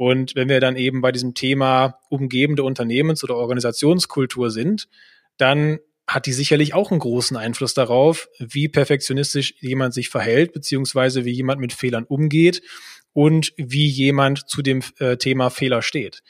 Und wenn wir dann eben bei diesem Thema umgebende Unternehmens- oder Organisationskultur sind, dann hat die sicherlich auch einen großen Einfluss darauf, wie perfektionistisch jemand sich verhält, beziehungsweise wie jemand mit Fehlern umgeht und wie jemand zu dem äh, Thema Fehler steht.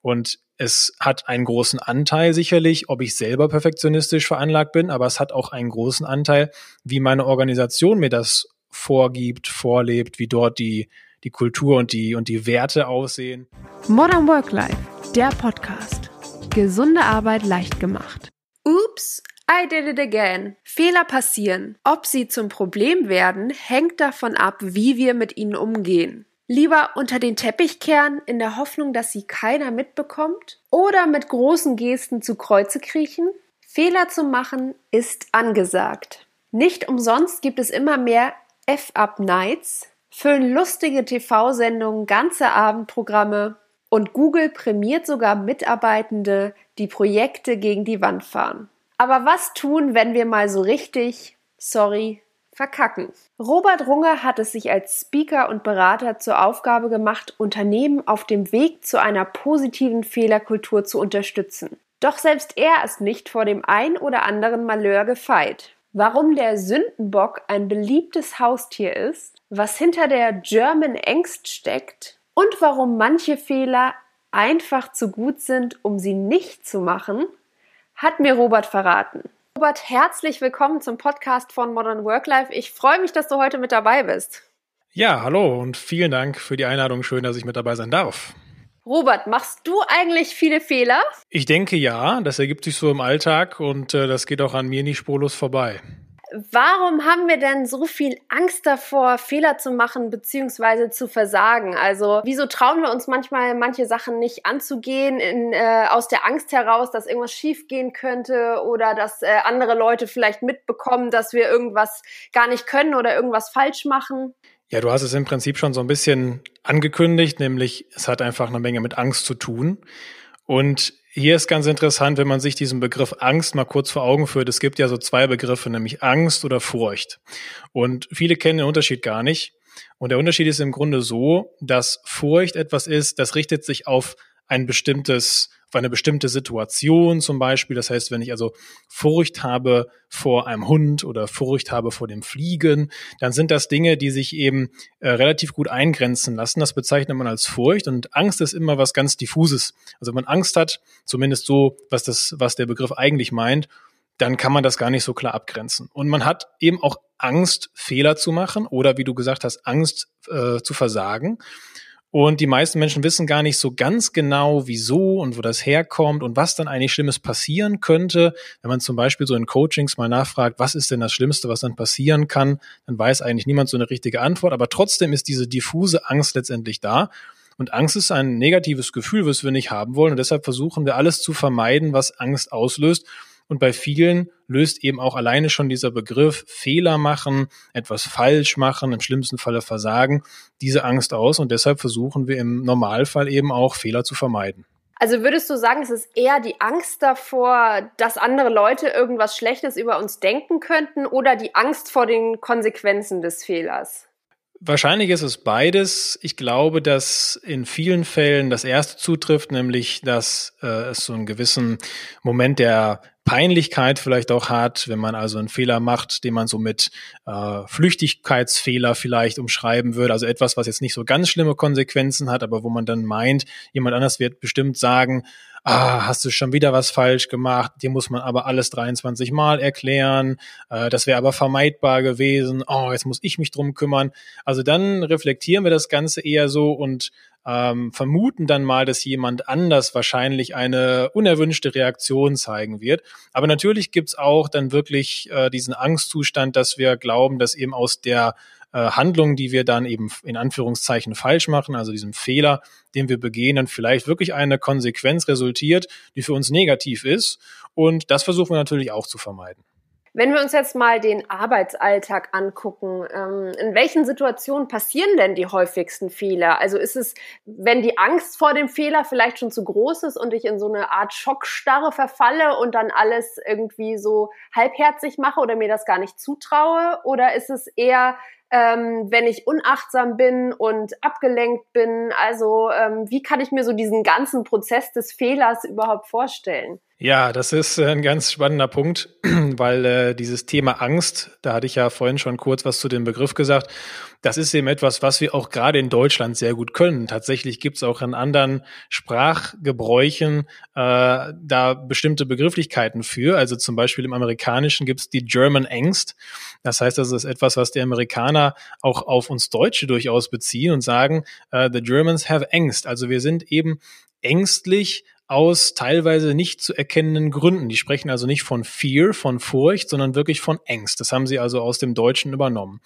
Und es hat einen großen Anteil sicherlich, ob ich selber perfektionistisch veranlagt bin, aber es hat auch einen großen Anteil, wie meine Organisation mir das vorgibt, vorlebt, wie dort die, die Kultur und die, und die Werte aussehen. Modern Work Life, der Podcast. Gesunde Arbeit leicht gemacht. Oops, I did it again. Fehler passieren. Ob sie zum Problem werden, hängt davon ab, wie wir mit ihnen umgehen. Lieber unter den Teppich kehren, in der Hoffnung, dass sie keiner mitbekommt? Oder mit großen Gesten zu Kreuze kriechen? Fehler zu machen ist angesagt. Nicht umsonst gibt es immer mehr F-Up-Nights, füllen lustige TV-Sendungen, ganze Abendprogramme und Google prämiert sogar Mitarbeitende, die Projekte gegen die Wand fahren. Aber was tun, wenn wir mal so richtig, sorry, verkacken. Robert Runge hat es sich als Speaker und Berater zur Aufgabe gemacht, Unternehmen auf dem Weg zu einer positiven Fehlerkultur zu unterstützen. Doch selbst er ist nicht vor dem ein oder anderen Malheur gefeit. Warum der Sündenbock ein beliebtes Haustier ist, was hinter der German Angst steckt und warum manche Fehler einfach zu gut sind, um sie nicht zu machen, hat mir Robert verraten. Robert, herzlich willkommen zum Podcast von Modern Work Life. Ich freue mich, dass du heute mit dabei bist. Ja, hallo und vielen Dank für die Einladung. Schön, dass ich mit dabei sein darf. Robert, machst du eigentlich viele Fehler? Ich denke ja, das ergibt sich so im Alltag und äh, das geht auch an mir nicht spurlos vorbei. Warum haben wir denn so viel Angst davor, Fehler zu machen bzw. zu versagen? Also wieso trauen wir uns manchmal manche Sachen nicht anzugehen in, äh, aus der Angst heraus, dass irgendwas schiefgehen könnte oder dass äh, andere Leute vielleicht mitbekommen, dass wir irgendwas gar nicht können oder irgendwas falsch machen? Ja, du hast es im Prinzip schon so ein bisschen angekündigt, nämlich es hat einfach eine Menge mit Angst zu tun. Und hier ist ganz interessant, wenn man sich diesen Begriff Angst mal kurz vor Augen führt. Es gibt ja so zwei Begriffe, nämlich Angst oder Furcht. Und viele kennen den Unterschied gar nicht. Und der Unterschied ist im Grunde so, dass Furcht etwas ist, das richtet sich auf ein bestimmtes auf eine bestimmte Situation zum Beispiel. Das heißt, wenn ich also Furcht habe vor einem Hund oder Furcht habe vor dem Fliegen, dann sind das Dinge, die sich eben äh, relativ gut eingrenzen lassen. Das bezeichnet man als Furcht und Angst ist immer was ganz diffuses. Also wenn man Angst hat, zumindest so, was das, was der Begriff eigentlich meint, dann kann man das gar nicht so klar abgrenzen. Und man hat eben auch Angst, Fehler zu machen oder wie du gesagt hast, Angst äh, zu versagen. Und die meisten Menschen wissen gar nicht so ganz genau, wieso und wo das herkommt und was dann eigentlich Schlimmes passieren könnte. Wenn man zum Beispiel so in Coachings mal nachfragt, was ist denn das Schlimmste, was dann passieren kann, dann weiß eigentlich niemand so eine richtige Antwort. Aber trotzdem ist diese diffuse Angst letztendlich da. Und Angst ist ein negatives Gefühl, was wir nicht haben wollen. Und deshalb versuchen wir alles zu vermeiden, was Angst auslöst. Und bei vielen löst eben auch alleine schon dieser Begriff Fehler machen, etwas falsch machen, im schlimmsten Falle versagen, diese Angst aus. Und deshalb versuchen wir im Normalfall eben auch Fehler zu vermeiden. Also würdest du sagen, es ist eher die Angst davor, dass andere Leute irgendwas Schlechtes über uns denken könnten oder die Angst vor den Konsequenzen des Fehlers? Wahrscheinlich ist es beides. Ich glaube, dass in vielen Fällen das erste zutrifft, nämlich dass äh, es so einen gewissen Moment der Peinlichkeit vielleicht auch hat, wenn man also einen Fehler macht, den man so mit äh, Flüchtigkeitsfehler vielleicht umschreiben würde. Also etwas, was jetzt nicht so ganz schlimme Konsequenzen hat, aber wo man dann meint, jemand anders wird bestimmt sagen, ah, hast du schon wieder was falsch gemacht, dir muss man aber alles 23 Mal erklären, äh, das wäre aber vermeidbar gewesen, oh, jetzt muss ich mich drum kümmern. Also dann reflektieren wir das Ganze eher so und ähm, vermuten dann mal, dass jemand anders wahrscheinlich eine unerwünschte Reaktion zeigen wird. Aber natürlich gibt's auch dann wirklich äh, diesen Angstzustand, dass wir glauben, dass eben aus der äh, Handlung, die wir dann eben in Anführungszeichen falsch machen, also diesem Fehler, den wir begehen, dann vielleicht wirklich eine Konsequenz resultiert, die für uns negativ ist. Und das versuchen wir natürlich auch zu vermeiden. Wenn wir uns jetzt mal den Arbeitsalltag angucken, ähm, in welchen Situationen passieren denn die häufigsten Fehler? Also ist es, wenn die Angst vor dem Fehler vielleicht schon zu groß ist und ich in so eine Art Schockstarre verfalle und dann alles irgendwie so halbherzig mache oder mir das gar nicht zutraue? Oder ist es eher ähm, wenn ich unachtsam bin und abgelenkt bin? Also ähm, wie kann ich mir so diesen ganzen Prozess des Fehlers überhaupt vorstellen? Ja, das ist ein ganz spannender Punkt, weil äh, dieses Thema Angst, da hatte ich ja vorhin schon kurz was zu dem Begriff gesagt, das ist eben etwas, was wir auch gerade in Deutschland sehr gut können. Tatsächlich gibt es auch in anderen Sprachgebräuchen äh, da bestimmte Begrifflichkeiten für. Also zum Beispiel im Amerikanischen gibt es die German Angst. Das heißt, das ist etwas, was die Amerikaner auch auf uns Deutsche durchaus beziehen und sagen, äh, the Germans have Angst. Also wir sind eben ängstlich aus teilweise nicht zu erkennenden Gründen. Die sprechen also nicht von Fear, von Furcht, sondern wirklich von Angst. Das haben sie also aus dem Deutschen übernommen.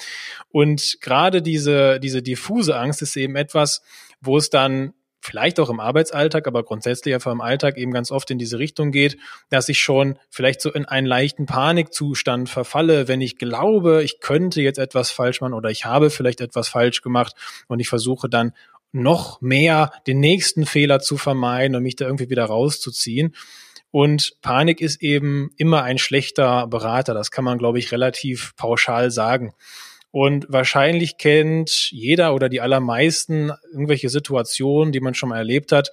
Und gerade diese, diese diffuse Angst ist eben etwas, wo es dann vielleicht auch im Arbeitsalltag, aber grundsätzlich einfach im Alltag eben ganz oft in diese Richtung geht, dass ich schon vielleicht so in einen leichten Panikzustand verfalle, wenn ich glaube, ich könnte jetzt etwas falsch machen oder ich habe vielleicht etwas falsch gemacht und ich versuche dann noch mehr den nächsten Fehler zu vermeiden und mich da irgendwie wieder rauszuziehen. Und Panik ist eben immer ein schlechter Berater. Das kann man, glaube ich, relativ pauschal sagen. Und wahrscheinlich kennt jeder oder die allermeisten irgendwelche Situationen, die man schon mal erlebt hat,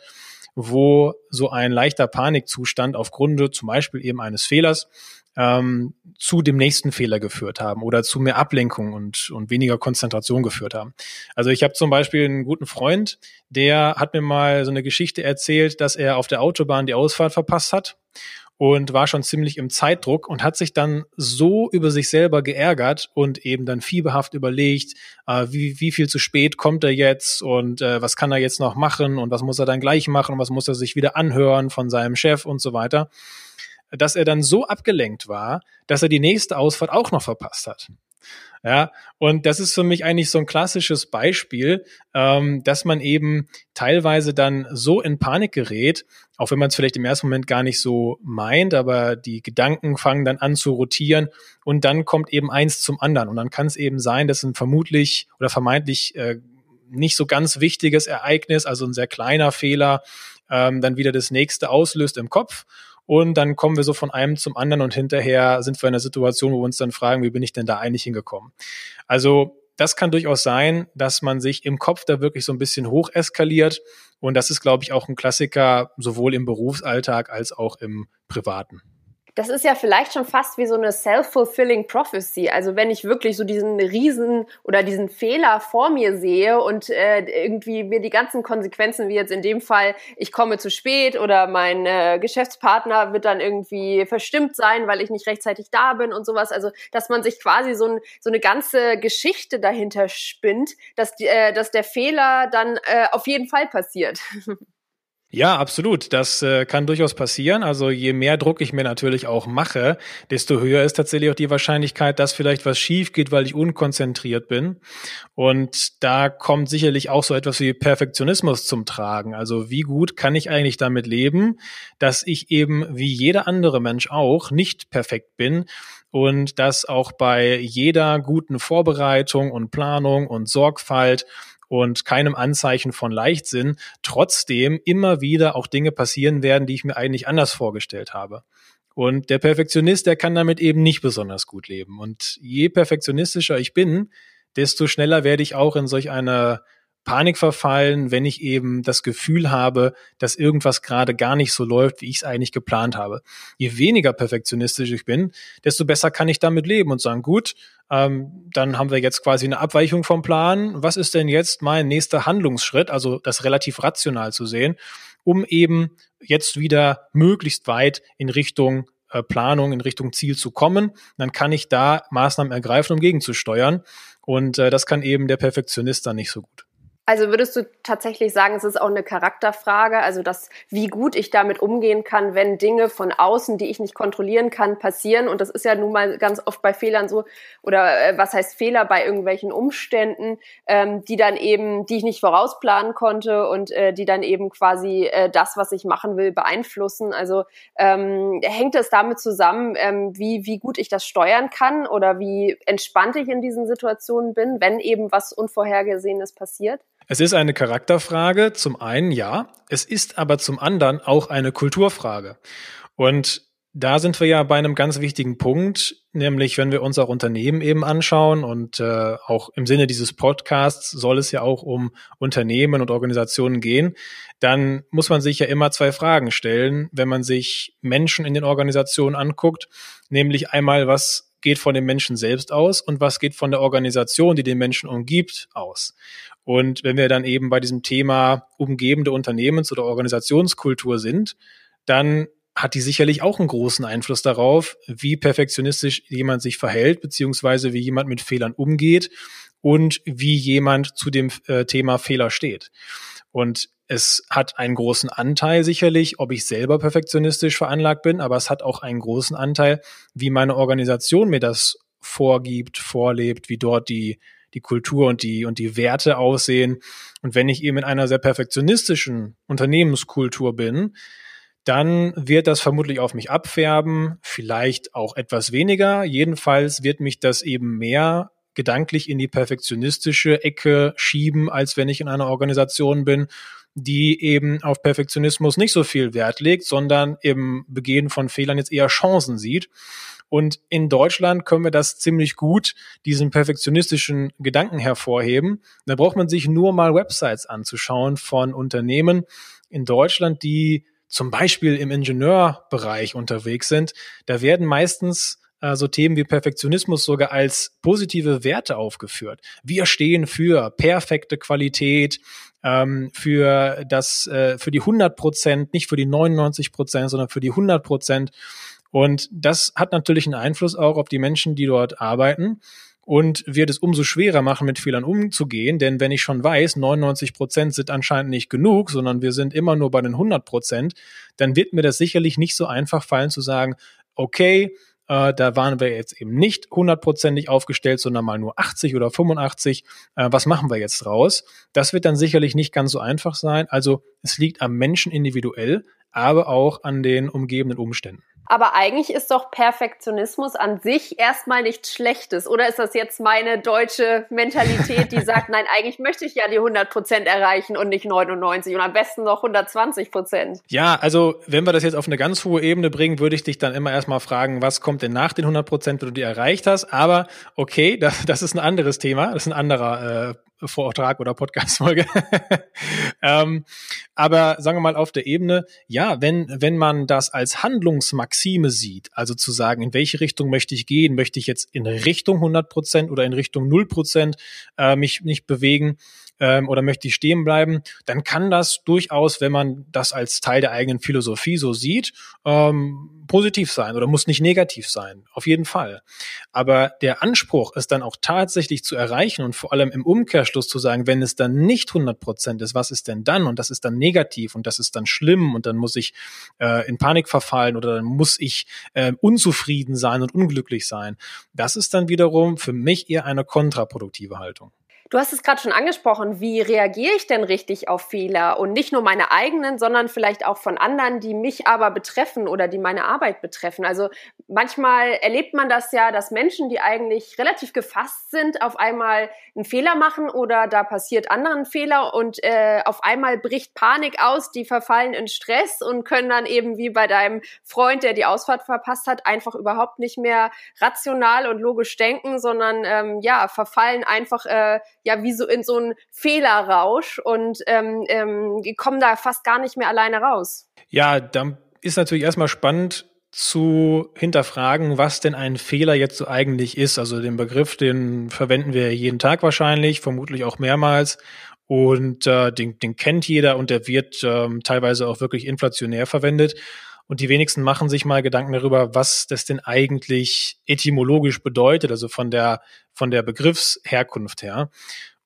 wo so ein leichter Panikzustand aufgrund zum Beispiel eben eines Fehlers ähm, zu dem nächsten Fehler geführt haben oder zu mehr Ablenkung und, und weniger Konzentration geführt haben. Also ich habe zum Beispiel einen guten Freund, der hat mir mal so eine Geschichte erzählt, dass er auf der Autobahn die Ausfahrt verpasst hat und war schon ziemlich im Zeitdruck und hat sich dann so über sich selber geärgert und eben dann fieberhaft überlegt, äh, wie, wie viel zu spät kommt er jetzt und äh, was kann er jetzt noch machen und was muss er dann gleich machen, was muss er sich wieder anhören von seinem Chef und so weiter dass er dann so abgelenkt war, dass er die nächste Ausfahrt auch noch verpasst hat. Ja, und das ist für mich eigentlich so ein klassisches Beispiel, ähm, dass man eben teilweise dann so in Panik gerät, auch wenn man es vielleicht im ersten Moment gar nicht so meint, aber die Gedanken fangen dann an zu rotieren und dann kommt eben eins zum anderen. Und dann kann es eben sein, dass ein vermutlich oder vermeintlich äh, nicht so ganz wichtiges Ereignis, also ein sehr kleiner Fehler, ähm, dann wieder das nächste auslöst im Kopf und dann kommen wir so von einem zum anderen und hinterher sind wir in einer Situation, wo wir uns dann fragen, wie bin ich denn da eigentlich hingekommen? Also das kann durchaus sein, dass man sich im Kopf da wirklich so ein bisschen hoch eskaliert. Und das ist, glaube ich, auch ein Klassiker, sowohl im Berufsalltag als auch im Privaten das ist ja vielleicht schon fast wie so eine self-fulfilling prophecy. Also wenn ich wirklich so diesen Riesen oder diesen Fehler vor mir sehe und äh, irgendwie mir die ganzen Konsequenzen, wie jetzt in dem Fall, ich komme zu spät oder mein äh, Geschäftspartner wird dann irgendwie verstimmt sein, weil ich nicht rechtzeitig da bin und sowas. Also dass man sich quasi so, ein, so eine ganze Geschichte dahinter spinnt, dass, die, äh, dass der Fehler dann äh, auf jeden Fall passiert. Ja, absolut. Das äh, kann durchaus passieren. Also je mehr Druck ich mir natürlich auch mache, desto höher ist tatsächlich auch die Wahrscheinlichkeit, dass vielleicht was schief geht, weil ich unkonzentriert bin. Und da kommt sicherlich auch so etwas wie Perfektionismus zum Tragen. Also wie gut kann ich eigentlich damit leben, dass ich eben wie jeder andere Mensch auch nicht perfekt bin und dass auch bei jeder guten Vorbereitung und Planung und Sorgfalt und keinem Anzeichen von Leichtsinn trotzdem immer wieder auch Dinge passieren werden, die ich mir eigentlich anders vorgestellt habe. Und der Perfektionist, der kann damit eben nicht besonders gut leben. Und je perfektionistischer ich bin, desto schneller werde ich auch in solch einer Panik verfallen, wenn ich eben das Gefühl habe, dass irgendwas gerade gar nicht so läuft, wie ich es eigentlich geplant habe. Je weniger perfektionistisch ich bin, desto besser kann ich damit leben und sagen, gut, ähm, dann haben wir jetzt quasi eine Abweichung vom Plan. Was ist denn jetzt mein nächster Handlungsschritt? Also das relativ rational zu sehen, um eben jetzt wieder möglichst weit in Richtung äh, Planung, in Richtung Ziel zu kommen. Dann kann ich da Maßnahmen ergreifen, um gegenzusteuern. Und äh, das kann eben der Perfektionist dann nicht so gut. Also würdest du tatsächlich sagen, es ist auch eine Charakterfrage, also dass wie gut ich damit umgehen kann, wenn Dinge von außen, die ich nicht kontrollieren kann, passieren. Und das ist ja nun mal ganz oft bei Fehlern so, oder äh, was heißt Fehler bei irgendwelchen Umständen, ähm, die dann eben, die ich nicht vorausplanen konnte und äh, die dann eben quasi äh, das, was ich machen will, beeinflussen. Also ähm, hängt es damit zusammen, ähm, wie, wie gut ich das steuern kann oder wie entspannt ich in diesen Situationen bin, wenn eben was Unvorhergesehenes passiert? Es ist eine Charakterfrage, zum einen ja, es ist aber zum anderen auch eine Kulturfrage. Und da sind wir ja bei einem ganz wichtigen Punkt, nämlich wenn wir uns auch Unternehmen eben anschauen und äh, auch im Sinne dieses Podcasts soll es ja auch um Unternehmen und Organisationen gehen, dann muss man sich ja immer zwei Fragen stellen, wenn man sich Menschen in den Organisationen anguckt, nämlich einmal, was geht von den Menschen selbst aus und was geht von der Organisation, die den Menschen umgibt, aus. Und wenn wir dann eben bei diesem Thema umgebende Unternehmens- oder Organisationskultur sind, dann hat die sicherlich auch einen großen Einfluss darauf, wie perfektionistisch jemand sich verhält, beziehungsweise wie jemand mit Fehlern umgeht und wie jemand zu dem äh, Thema Fehler steht. Und es hat einen großen Anteil sicherlich, ob ich selber perfektionistisch veranlagt bin, aber es hat auch einen großen Anteil, wie meine Organisation mir das vorgibt, vorlebt, wie dort die, die Kultur und die, und die Werte aussehen. Und wenn ich eben in einer sehr perfektionistischen Unternehmenskultur bin, dann wird das vermutlich auf mich abfärben, vielleicht auch etwas weniger. Jedenfalls wird mich das eben mehr gedanklich in die perfektionistische Ecke schieben, als wenn ich in einer Organisation bin, die eben auf Perfektionismus nicht so viel Wert legt, sondern im Begehen von Fehlern jetzt eher Chancen sieht. Und in Deutschland können wir das ziemlich gut, diesen perfektionistischen Gedanken hervorheben. Da braucht man sich nur mal Websites anzuschauen von Unternehmen in Deutschland, die zum Beispiel im Ingenieurbereich unterwegs sind, da werden meistens äh, so Themen wie Perfektionismus sogar als positive Werte aufgeführt. Wir stehen für perfekte Qualität, ähm, für das, äh, für die 100 Prozent, nicht für die 99 Prozent, sondern für die 100 Prozent. Und das hat natürlich einen Einfluss auch auf die Menschen, die dort arbeiten und wird es umso schwerer machen, mit Fehlern umzugehen. Denn wenn ich schon weiß, 99 Prozent sind anscheinend nicht genug, sondern wir sind immer nur bei den 100 Prozent, dann wird mir das sicherlich nicht so einfach fallen zu sagen, okay, äh, da waren wir jetzt eben nicht hundertprozentig aufgestellt, sondern mal nur 80 oder 85. Äh, was machen wir jetzt raus? Das wird dann sicherlich nicht ganz so einfach sein. Also es liegt am Menschen individuell, aber auch an den umgebenden Umständen. Aber eigentlich ist doch Perfektionismus an sich erstmal nichts Schlechtes. Oder ist das jetzt meine deutsche Mentalität, die sagt, nein, eigentlich möchte ich ja die 100 Prozent erreichen und nicht 99 und am besten noch 120 Prozent? Ja, also wenn wir das jetzt auf eine ganz hohe Ebene bringen, würde ich dich dann immer erstmal fragen, was kommt denn nach den 100 Prozent, wenn du die erreicht hast? Aber okay, das, das ist ein anderes Thema, das ist ein anderer äh, Vortrag oder Podcast-Folge. ähm, aber sagen wir mal auf der Ebene, ja, wenn, wenn man das als Handlungsmaxime sieht, also zu sagen, in welche Richtung möchte ich gehen, möchte ich jetzt in Richtung 100 Prozent oder in Richtung 0 Prozent äh, mich nicht bewegen, ähm, oder möchte ich stehen bleiben, dann kann das durchaus, wenn man das als Teil der eigenen Philosophie so sieht, ähm, positiv sein oder muss nicht negativ sein. Auf jeden Fall. Aber der Anspruch, es dann auch tatsächlich zu erreichen und vor allem im Umkehrschluss zu sagen, wenn es dann nicht 100 Prozent ist, was ist denn dann? Und das ist dann negativ und das ist dann schlimm und dann muss ich äh, in Panik verfallen oder dann muss ich äh, unzufrieden sein und unglücklich sein. Das ist dann wiederum für mich eher eine kontraproduktive Haltung. Du hast es gerade schon angesprochen, wie reagiere ich denn richtig auf Fehler und nicht nur meine eigenen, sondern vielleicht auch von anderen, die mich aber betreffen oder die meine Arbeit betreffen. Also manchmal erlebt man das ja, dass Menschen, die eigentlich relativ gefasst sind, auf einmal einen Fehler machen oder da passiert anderen Fehler und äh, auf einmal bricht Panik aus, die verfallen in Stress und können dann eben wie bei deinem Freund, der die Ausfahrt verpasst hat, einfach überhaupt nicht mehr rational und logisch denken, sondern ähm, ja, verfallen einfach äh, ja wie so in so einen Fehlerrausch und ähm, ähm, kommen da fast gar nicht mehr alleine raus. Ja, dann ist natürlich erstmal spannend zu hinterfragen, was denn ein Fehler jetzt so eigentlich ist. Also den Begriff, den verwenden wir jeden Tag wahrscheinlich, vermutlich auch mehrmals. Und äh, den, den kennt jeder und der wird ähm, teilweise auch wirklich inflationär verwendet. Und die wenigsten machen sich mal Gedanken darüber, was das denn eigentlich etymologisch bedeutet, also von der, von der Begriffsherkunft her.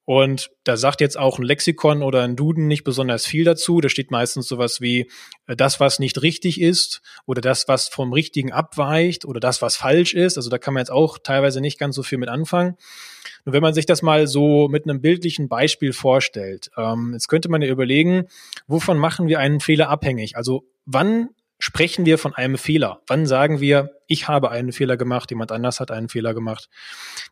Und da sagt jetzt auch ein Lexikon oder ein Duden nicht besonders viel dazu. Da steht meistens sowas wie äh, das, was nicht richtig ist oder das, was vom Richtigen abweicht oder das, was falsch ist. Also da kann man jetzt auch teilweise nicht ganz so viel mit anfangen. Nur wenn man sich das mal so mit einem bildlichen Beispiel vorstellt, ähm, jetzt könnte man ja überlegen, wovon machen wir einen Fehler abhängig? Also wann sprechen wir von einem Fehler? Wann sagen wir, ich habe einen Fehler gemacht, jemand anders hat einen Fehler gemacht?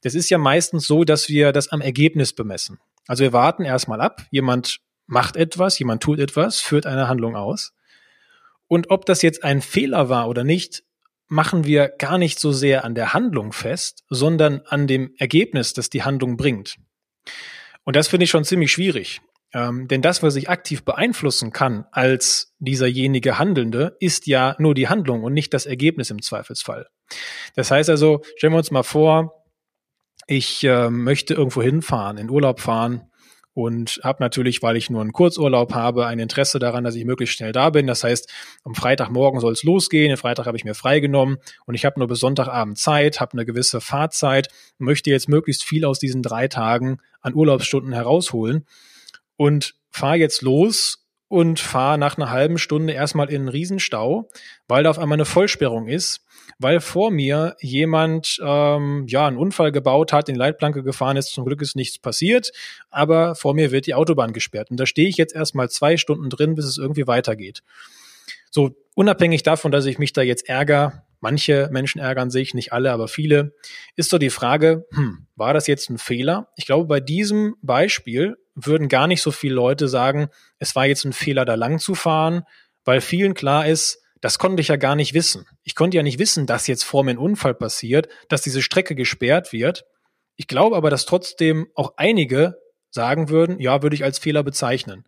Das ist ja meistens so, dass wir das am Ergebnis bemessen. Also wir warten erstmal ab, jemand macht etwas, jemand tut etwas, führt eine Handlung aus. Und ob das jetzt ein Fehler war oder nicht, machen wir gar nicht so sehr an der Handlung fest, sondern an dem Ergebnis, das die Handlung bringt. Und das finde ich schon ziemlich schwierig. Ähm, denn das, was ich aktiv beeinflussen kann als dieserjenige Handelnde, ist ja nur die Handlung und nicht das Ergebnis im Zweifelsfall. Das heißt also, stellen wir uns mal vor, ich äh, möchte irgendwo hinfahren, in Urlaub fahren und habe natürlich, weil ich nur einen Kurzurlaub habe, ein Interesse daran, dass ich möglichst schnell da bin. Das heißt, am Freitagmorgen soll es losgehen, den Freitag habe ich mir freigenommen und ich habe nur bis Sonntagabend Zeit, habe eine gewisse Fahrzeit, möchte jetzt möglichst viel aus diesen drei Tagen an Urlaubsstunden herausholen und fahre jetzt los und fahre nach einer halben Stunde erstmal in einen Riesenstau, weil da auf einmal eine Vollsperrung ist, weil vor mir jemand ähm, ja einen Unfall gebaut hat, in Leitplanke gefahren ist. Zum Glück ist nichts passiert, aber vor mir wird die Autobahn gesperrt und da stehe ich jetzt erstmal zwei Stunden drin, bis es irgendwie weitergeht. So unabhängig davon, dass ich mich da jetzt ärgere, manche Menschen ärgern sich, nicht alle, aber viele, ist so die Frage, hm, war das jetzt ein Fehler? Ich glaube, bei diesem Beispiel würden gar nicht so viele Leute sagen, es war jetzt ein Fehler, da lang zu fahren, weil vielen klar ist, das konnte ich ja gar nicht wissen. Ich konnte ja nicht wissen, dass jetzt vor mir ein Unfall passiert, dass diese Strecke gesperrt wird. Ich glaube aber, dass trotzdem auch einige sagen würden, ja, würde ich als Fehler bezeichnen.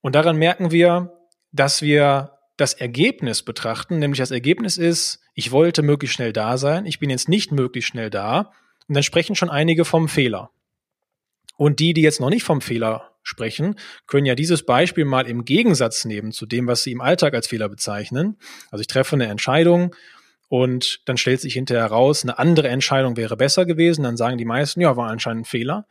Und daran merken wir, dass wir das Ergebnis betrachten, nämlich das Ergebnis ist, ich wollte möglichst schnell da sein, ich bin jetzt nicht möglichst schnell da, und dann sprechen schon einige vom Fehler. Und die, die jetzt noch nicht vom Fehler sprechen, können ja dieses Beispiel mal im Gegensatz nehmen zu dem, was sie im Alltag als Fehler bezeichnen. Also ich treffe eine Entscheidung und dann stellt sich hinterher heraus, eine andere Entscheidung wäre besser gewesen. Dann sagen die meisten, ja, war anscheinend ein Fehler.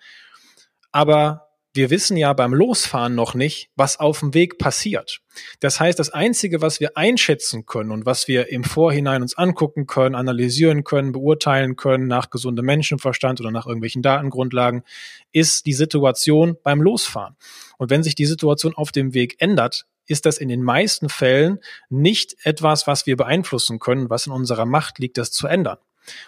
Aber wir wissen ja beim Losfahren noch nicht, was auf dem Weg passiert. Das heißt, das Einzige, was wir einschätzen können und was wir im Vorhinein uns angucken können, analysieren können, beurteilen können nach gesundem Menschenverstand oder nach irgendwelchen Datengrundlagen, ist die Situation beim Losfahren. Und wenn sich die Situation auf dem Weg ändert, ist das in den meisten Fällen nicht etwas, was wir beeinflussen können, was in unserer Macht liegt, das zu ändern.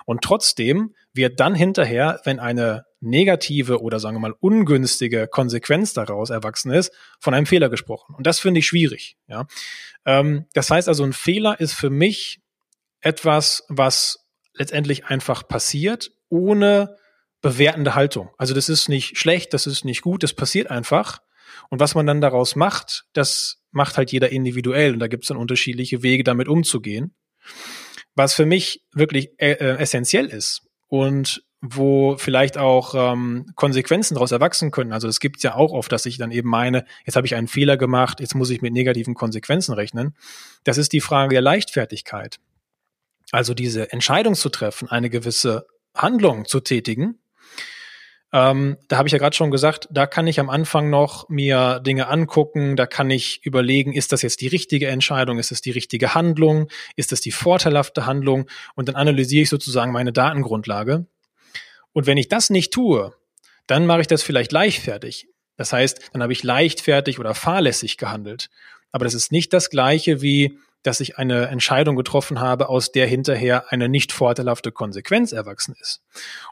Und trotzdem wird dann hinterher, wenn eine negative oder sagen wir mal ungünstige Konsequenz daraus erwachsen ist, von einem Fehler gesprochen. Und das finde ich schwierig. Ja? Ähm, das heißt also, ein Fehler ist für mich etwas, was letztendlich einfach passiert, ohne bewertende Haltung. Also das ist nicht schlecht, das ist nicht gut, das passiert einfach. Und was man dann daraus macht, das macht halt jeder individuell. Und da gibt es dann unterschiedliche Wege, damit umzugehen. Was für mich wirklich äh, äh essentiell ist und wo vielleicht auch ähm, Konsequenzen daraus erwachsen können. Also es gibt ja auch oft, dass ich dann eben meine, jetzt habe ich einen Fehler gemacht, jetzt muss ich mit negativen Konsequenzen rechnen. Das ist die Frage der Leichtfertigkeit. Also diese Entscheidung zu treffen, eine gewisse Handlung zu tätigen, ähm, da habe ich ja gerade schon gesagt, da kann ich am Anfang noch mir Dinge angucken, da kann ich überlegen, ist das jetzt die richtige Entscheidung, ist es die richtige Handlung, ist es die vorteilhafte Handlung und dann analysiere ich sozusagen meine Datengrundlage. Und wenn ich das nicht tue, dann mache ich das vielleicht leichtfertig. Das heißt, dann habe ich leichtfertig oder fahrlässig gehandelt. Aber das ist nicht das gleiche wie dass ich eine Entscheidung getroffen habe, aus der hinterher eine nicht vorteilhafte Konsequenz erwachsen ist.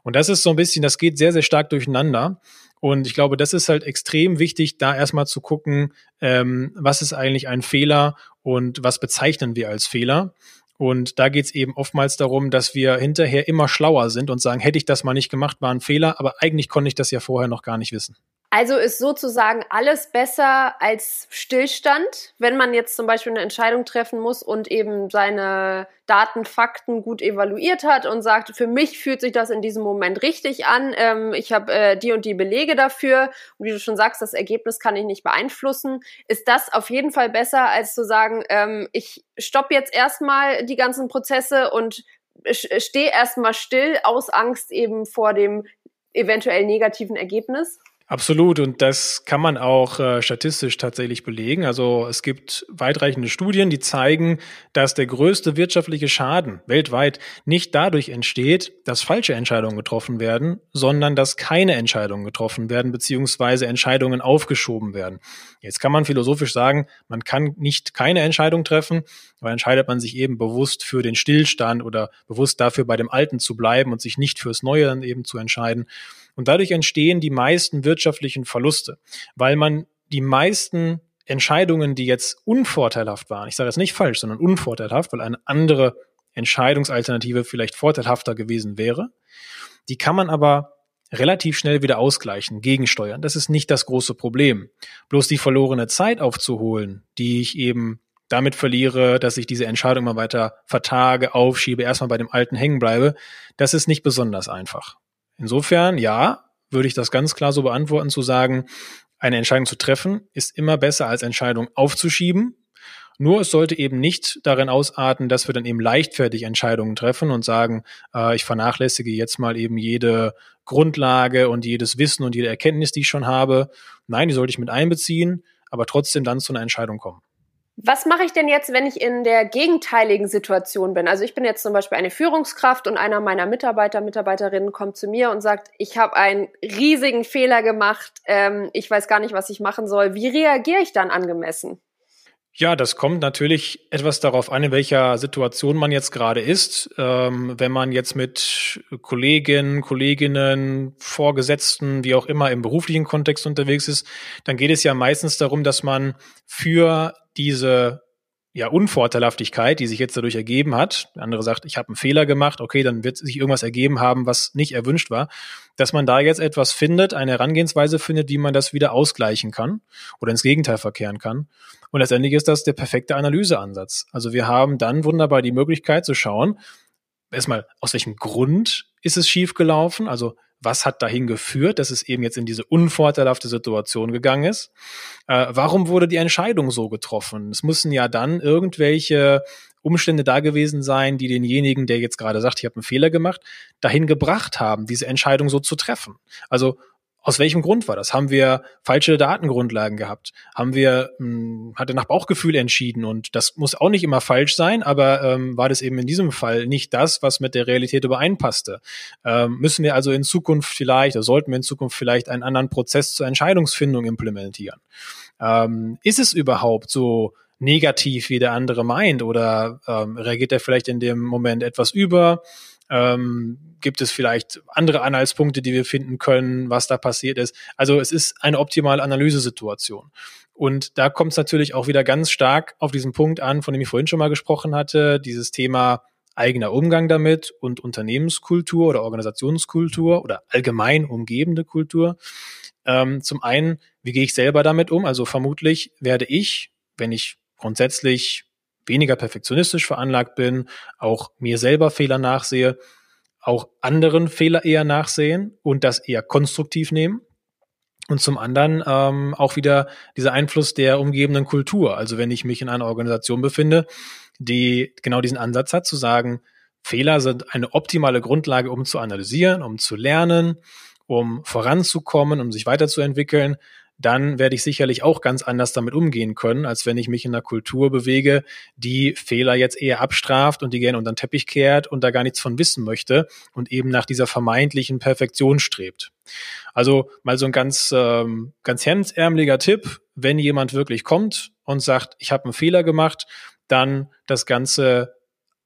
Und das ist so ein bisschen, das geht sehr, sehr stark durcheinander. Und ich glaube, das ist halt extrem wichtig, da erstmal zu gucken, ähm, was ist eigentlich ein Fehler und was bezeichnen wir als Fehler. Und da geht es eben oftmals darum, dass wir hinterher immer schlauer sind und sagen, hätte ich das mal nicht gemacht, war ein Fehler, aber eigentlich konnte ich das ja vorher noch gar nicht wissen. Also ist sozusagen alles besser als Stillstand, wenn man jetzt zum Beispiel eine Entscheidung treffen muss und eben seine Daten, Fakten gut evaluiert hat und sagt, für mich fühlt sich das in diesem Moment richtig an, ähm, ich habe äh, die und die Belege dafür und wie du schon sagst, das Ergebnis kann ich nicht beeinflussen, ist das auf jeden Fall besser, als zu sagen, ähm, ich stoppe jetzt erstmal die ganzen Prozesse und stehe erstmal still aus Angst eben vor dem eventuell negativen Ergebnis? Absolut, und das kann man auch äh, statistisch tatsächlich belegen. Also es gibt weitreichende Studien, die zeigen, dass der größte wirtschaftliche Schaden weltweit nicht dadurch entsteht, dass falsche Entscheidungen getroffen werden, sondern dass keine Entscheidungen getroffen werden, beziehungsweise Entscheidungen aufgeschoben werden. Jetzt kann man philosophisch sagen, man kann nicht keine Entscheidung treffen, weil entscheidet man sich eben bewusst für den Stillstand oder bewusst dafür bei dem Alten zu bleiben und sich nicht fürs Neue dann eben zu entscheiden. Und dadurch entstehen die meisten wirtschaftlichen Verluste, weil man die meisten Entscheidungen, die jetzt unvorteilhaft waren, ich sage das nicht falsch, sondern unvorteilhaft, weil eine andere Entscheidungsalternative vielleicht vorteilhafter gewesen wäre. Die kann man aber relativ schnell wieder ausgleichen, gegensteuern. Das ist nicht das große Problem. Bloß die verlorene Zeit aufzuholen, die ich eben damit verliere, dass ich diese Entscheidung mal weiter vertage, aufschiebe, erstmal bei dem Alten hängen bleibe, das ist nicht besonders einfach. Insofern, ja, würde ich das ganz klar so beantworten, zu sagen, eine Entscheidung zu treffen ist immer besser als Entscheidung aufzuschieben. Nur es sollte eben nicht darin ausarten, dass wir dann eben leichtfertig Entscheidungen treffen und sagen, äh, ich vernachlässige jetzt mal eben jede Grundlage und jedes Wissen und jede Erkenntnis, die ich schon habe. Nein, die sollte ich mit einbeziehen, aber trotzdem dann zu einer Entscheidung kommen. Was mache ich denn jetzt, wenn ich in der gegenteiligen Situation bin? Also ich bin jetzt zum Beispiel eine Führungskraft und einer meiner Mitarbeiter, Mitarbeiterinnen kommt zu mir und sagt, ich habe einen riesigen Fehler gemacht, ähm, ich weiß gar nicht, was ich machen soll. Wie reagiere ich dann angemessen? Ja, das kommt natürlich etwas darauf an, in welcher Situation man jetzt gerade ist. Ähm, wenn man jetzt mit Kolleginnen, Kolleginnen, Vorgesetzten, wie auch immer im beruflichen Kontext unterwegs ist, dann geht es ja meistens darum, dass man für diese ja, Unvorteilhaftigkeit, die sich jetzt dadurch ergeben hat, der andere sagt, ich habe einen Fehler gemacht, okay, dann wird sich irgendwas ergeben haben, was nicht erwünscht war, dass man da jetzt etwas findet, eine Herangehensweise findet, wie man das wieder ausgleichen kann oder ins Gegenteil verkehren kann. Und letztendlich ist das der perfekte Analyseansatz. Also wir haben dann wunderbar die Möglichkeit zu schauen, erstmal, aus welchem Grund ist es schiefgelaufen? Also was hat dahin geführt, dass es eben jetzt in diese unvorteilhafte Situation gegangen ist? Äh, warum wurde die Entscheidung so getroffen? Es müssen ja dann irgendwelche Umstände da gewesen sein, die denjenigen, der jetzt gerade sagt, ich habe einen Fehler gemacht, dahin gebracht haben, diese Entscheidung so zu treffen. Also aus welchem Grund war das? Haben wir falsche Datengrundlagen gehabt? Haben wir, mh, hm, hatte nach Bauchgefühl entschieden und das muss auch nicht immer falsch sein, aber ähm, war das eben in diesem Fall nicht das, was mit der Realität übereinpasste? Ähm, müssen wir also in Zukunft vielleicht, oder sollten wir in Zukunft vielleicht einen anderen Prozess zur Entscheidungsfindung implementieren? Ähm, ist es überhaupt so negativ, wie der andere meint, oder ähm, reagiert er vielleicht in dem Moment etwas über? Ähm, gibt es vielleicht andere Anhaltspunkte, die wir finden können, was da passiert ist? Also es ist eine optimale Analysesituation. Und da kommt es natürlich auch wieder ganz stark auf diesen Punkt an, von dem ich vorhin schon mal gesprochen hatte, dieses Thema eigener Umgang damit und Unternehmenskultur oder Organisationskultur oder allgemein umgebende Kultur. Ähm, zum einen, wie gehe ich selber damit um? Also vermutlich werde ich, wenn ich grundsätzlich weniger perfektionistisch veranlagt bin, auch mir selber Fehler nachsehe, auch anderen Fehler eher nachsehen und das eher konstruktiv nehmen. Und zum anderen ähm, auch wieder dieser Einfluss der umgebenden Kultur. Also wenn ich mich in einer Organisation befinde, die genau diesen Ansatz hat, zu sagen, Fehler sind eine optimale Grundlage, um zu analysieren, um zu lernen, um voranzukommen, um sich weiterzuentwickeln, dann werde ich sicherlich auch ganz anders damit umgehen können, als wenn ich mich in einer Kultur bewege, die Fehler jetzt eher abstraft und die gerne unter den Teppich kehrt und da gar nichts von wissen möchte und eben nach dieser vermeintlichen Perfektion strebt. Also mal so ein ganz, ähm, ganz hemdsärmeliger Tipp, wenn jemand wirklich kommt und sagt, ich habe einen Fehler gemacht, dann das Ganze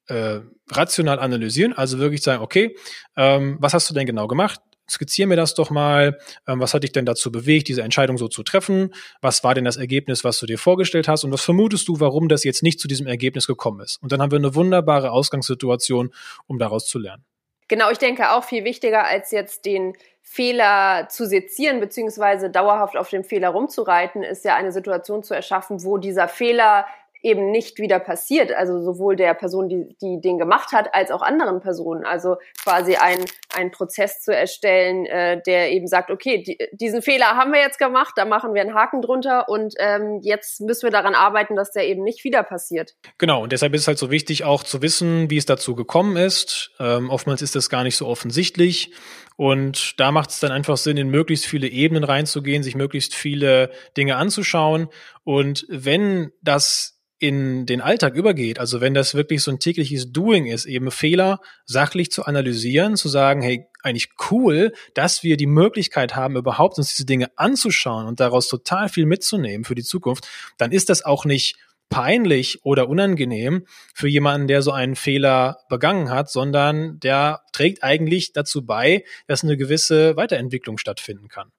äh, rational analysieren, also wirklich sagen, okay, ähm, was hast du denn genau gemacht? Skizziere mir das doch mal. Ähm, was hat dich denn dazu bewegt, diese Entscheidung so zu treffen? Was war denn das Ergebnis, was du dir vorgestellt hast? Und was vermutest du, warum das jetzt nicht zu diesem Ergebnis gekommen ist? Und dann haben wir eine wunderbare Ausgangssituation, um daraus zu lernen. Genau, ich denke auch viel wichtiger als jetzt den Fehler zu sezieren beziehungsweise dauerhaft auf dem Fehler rumzureiten, ist ja eine Situation zu erschaffen, wo dieser Fehler eben nicht wieder passiert. Also sowohl der Person, die, die den gemacht hat, als auch anderen Personen. Also quasi ein, ein Prozess zu erstellen, äh, der eben sagt, okay, die, diesen Fehler haben wir jetzt gemacht, da machen wir einen Haken drunter und ähm, jetzt müssen wir daran arbeiten, dass der eben nicht wieder passiert. Genau, und deshalb ist es halt so wichtig, auch zu wissen, wie es dazu gekommen ist. Ähm, oftmals ist das gar nicht so offensichtlich. Und da macht es dann einfach Sinn, in möglichst viele Ebenen reinzugehen, sich möglichst viele Dinge anzuschauen. Und wenn das in den Alltag übergeht, also wenn das wirklich so ein tägliches Doing ist, eben Fehler sachlich zu analysieren, zu sagen, hey, eigentlich cool, dass wir die Möglichkeit haben, überhaupt uns diese Dinge anzuschauen und daraus total viel mitzunehmen für die Zukunft, dann ist das auch nicht peinlich oder unangenehm für jemanden, der so einen Fehler begangen hat, sondern der trägt eigentlich dazu bei, dass eine gewisse Weiterentwicklung stattfinden kann.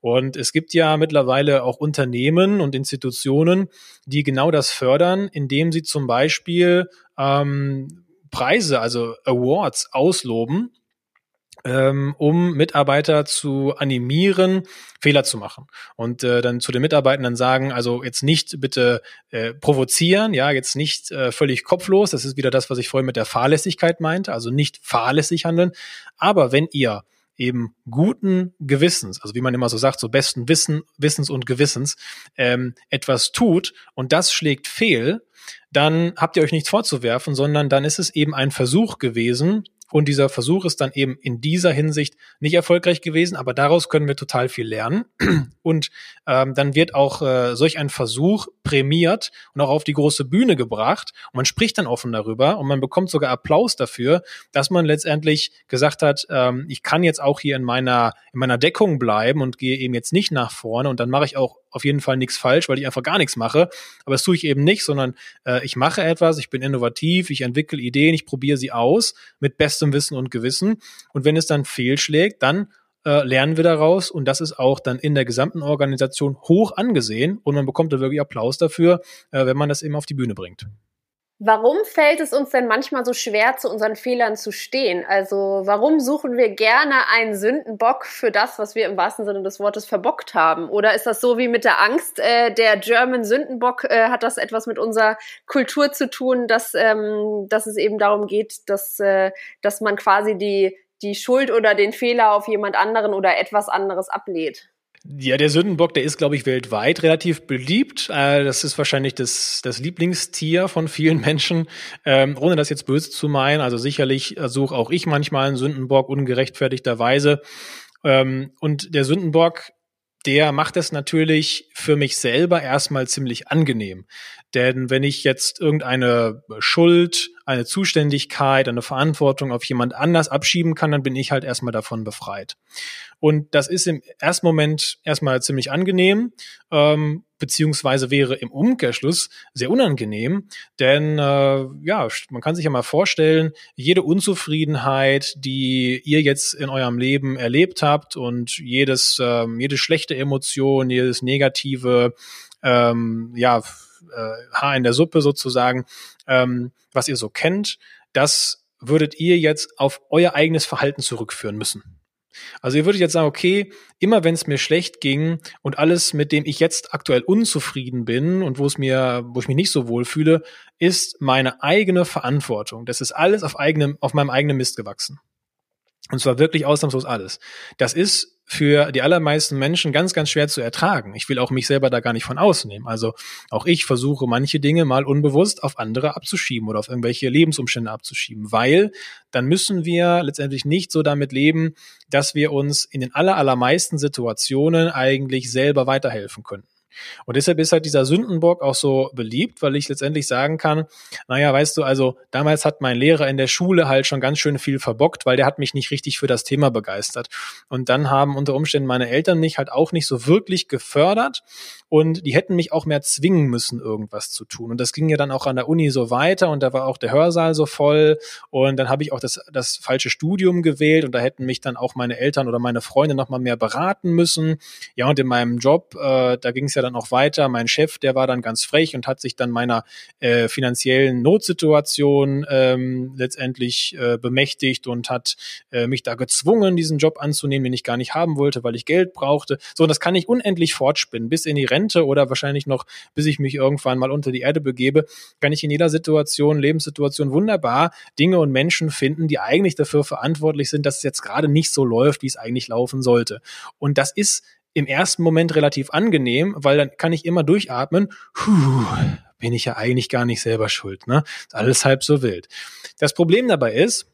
Und es gibt ja mittlerweile auch Unternehmen und Institutionen, die genau das fördern, indem sie zum Beispiel ähm, Preise, also Awards ausloben, ähm, um Mitarbeiter zu animieren, Fehler zu machen. Und äh, dann zu den Mitarbeitenden sagen, also jetzt nicht bitte äh, provozieren, ja, jetzt nicht äh, völlig kopflos, das ist wieder das, was ich vorhin mit der Fahrlässigkeit meinte, also nicht fahrlässig handeln. Aber wenn ihr eben guten Gewissens, also wie man immer so sagt, so besten Wissen, Wissens und Gewissens, ähm, etwas tut und das schlägt fehl, dann habt ihr euch nichts vorzuwerfen, sondern dann ist es eben ein Versuch gewesen, und dieser Versuch ist dann eben in dieser Hinsicht nicht erfolgreich gewesen, aber daraus können wir total viel lernen. Und ähm, dann wird auch äh, solch ein Versuch prämiert und auch auf die große Bühne gebracht. Und man spricht dann offen darüber und man bekommt sogar Applaus dafür, dass man letztendlich gesagt hat, ähm, ich kann jetzt auch hier in meiner, in meiner Deckung bleiben und gehe eben jetzt nicht nach vorne und dann mache ich auch auf jeden Fall nichts falsch, weil ich einfach gar nichts mache. Aber das tue ich eben nicht, sondern äh, ich mache etwas, ich bin innovativ, ich entwickle Ideen, ich probiere sie aus mit bestem Wissen und Gewissen. Und wenn es dann fehlschlägt, dann äh, lernen wir daraus und das ist auch dann in der gesamten Organisation hoch angesehen und man bekommt da wirklich Applaus dafür, äh, wenn man das eben auf die Bühne bringt. Warum fällt es uns denn manchmal so schwer, zu unseren Fehlern zu stehen? Also warum suchen wir gerne einen Sündenbock für das, was wir im wahrsten Sinne des Wortes verbockt haben? Oder ist das so wie mit der Angst? Äh, der German Sündenbock äh, hat das etwas mit unserer Kultur zu tun, dass, ähm, dass es eben darum geht, dass, äh, dass man quasi die, die Schuld oder den Fehler auf jemand anderen oder etwas anderes ablehnt? Ja, der Sündenbock, der ist, glaube ich, weltweit relativ beliebt. Äh, das ist wahrscheinlich das, das Lieblingstier von vielen Menschen, ähm, ohne das jetzt böse zu meinen. Also sicherlich suche auch ich manchmal einen Sündenbock ungerechtfertigterweise. Ähm, und der Sündenbock, der macht es natürlich für mich selber erstmal ziemlich angenehm. Denn wenn ich jetzt irgendeine Schuld, eine Zuständigkeit, eine Verantwortung auf jemand anders abschieben kann, dann bin ich halt erstmal davon befreit. Und das ist im ersten Moment erstmal ziemlich angenehm, ähm, beziehungsweise wäre im Umkehrschluss sehr unangenehm, denn äh, ja, man kann sich ja mal vorstellen, jede Unzufriedenheit, die ihr jetzt in eurem Leben erlebt habt und jedes, äh, jede schlechte Emotion, jedes negative, ähm, ja, äh, Haar in der Suppe sozusagen, ähm, was ihr so kennt, das würdet ihr jetzt auf euer eigenes Verhalten zurückführen müssen. Also ihr würdet jetzt sagen, okay, immer wenn es mir schlecht ging und alles, mit dem ich jetzt aktuell unzufrieden bin und wo es mir, wo ich mich nicht so wohl fühle, ist meine eigene Verantwortung. Das ist alles auf eigenem, auf meinem eigenen Mist gewachsen. Und zwar wirklich ausnahmslos alles. Das ist für die allermeisten Menschen ganz, ganz schwer zu ertragen. Ich will auch mich selber da gar nicht von ausnehmen. Also auch ich versuche manche Dinge mal unbewusst auf andere abzuschieben oder auf irgendwelche Lebensumstände abzuschieben, weil dann müssen wir letztendlich nicht so damit leben, dass wir uns in den aller, allermeisten Situationen eigentlich selber weiterhelfen können. Und deshalb ist halt dieser Sündenbock auch so beliebt, weil ich letztendlich sagen kann, naja, weißt du, also damals hat mein Lehrer in der Schule halt schon ganz schön viel verbockt, weil der hat mich nicht richtig für das Thema begeistert. Und dann haben unter Umständen meine Eltern mich halt auch nicht so wirklich gefördert und die hätten mich auch mehr zwingen müssen, irgendwas zu tun. Und das ging ja dann auch an der Uni so weiter und da war auch der Hörsaal so voll und dann habe ich auch das, das falsche Studium gewählt und da hätten mich dann auch meine Eltern oder meine Freunde nochmal mehr beraten müssen. Ja, und in meinem Job, äh, da ging es ja dann auch weiter. Mein Chef, der war dann ganz frech und hat sich dann meiner äh, finanziellen Notsituation ähm, letztendlich äh, bemächtigt und hat äh, mich da gezwungen, diesen Job anzunehmen, den ich gar nicht haben wollte, weil ich Geld brauchte. So, und das kann ich unendlich fortspinnen, bis in die Rente oder wahrscheinlich noch, bis ich mich irgendwann mal unter die Erde begebe, kann ich in jeder Situation, Lebenssituation wunderbar Dinge und Menschen finden, die eigentlich dafür verantwortlich sind, dass es jetzt gerade nicht so läuft, wie es eigentlich laufen sollte. Und das ist im ersten Moment relativ angenehm, weil dann kann ich immer durchatmen. Puh, bin ich ja eigentlich gar nicht selber schuld. Ne? Ist alles halb so wild. Das Problem dabei ist,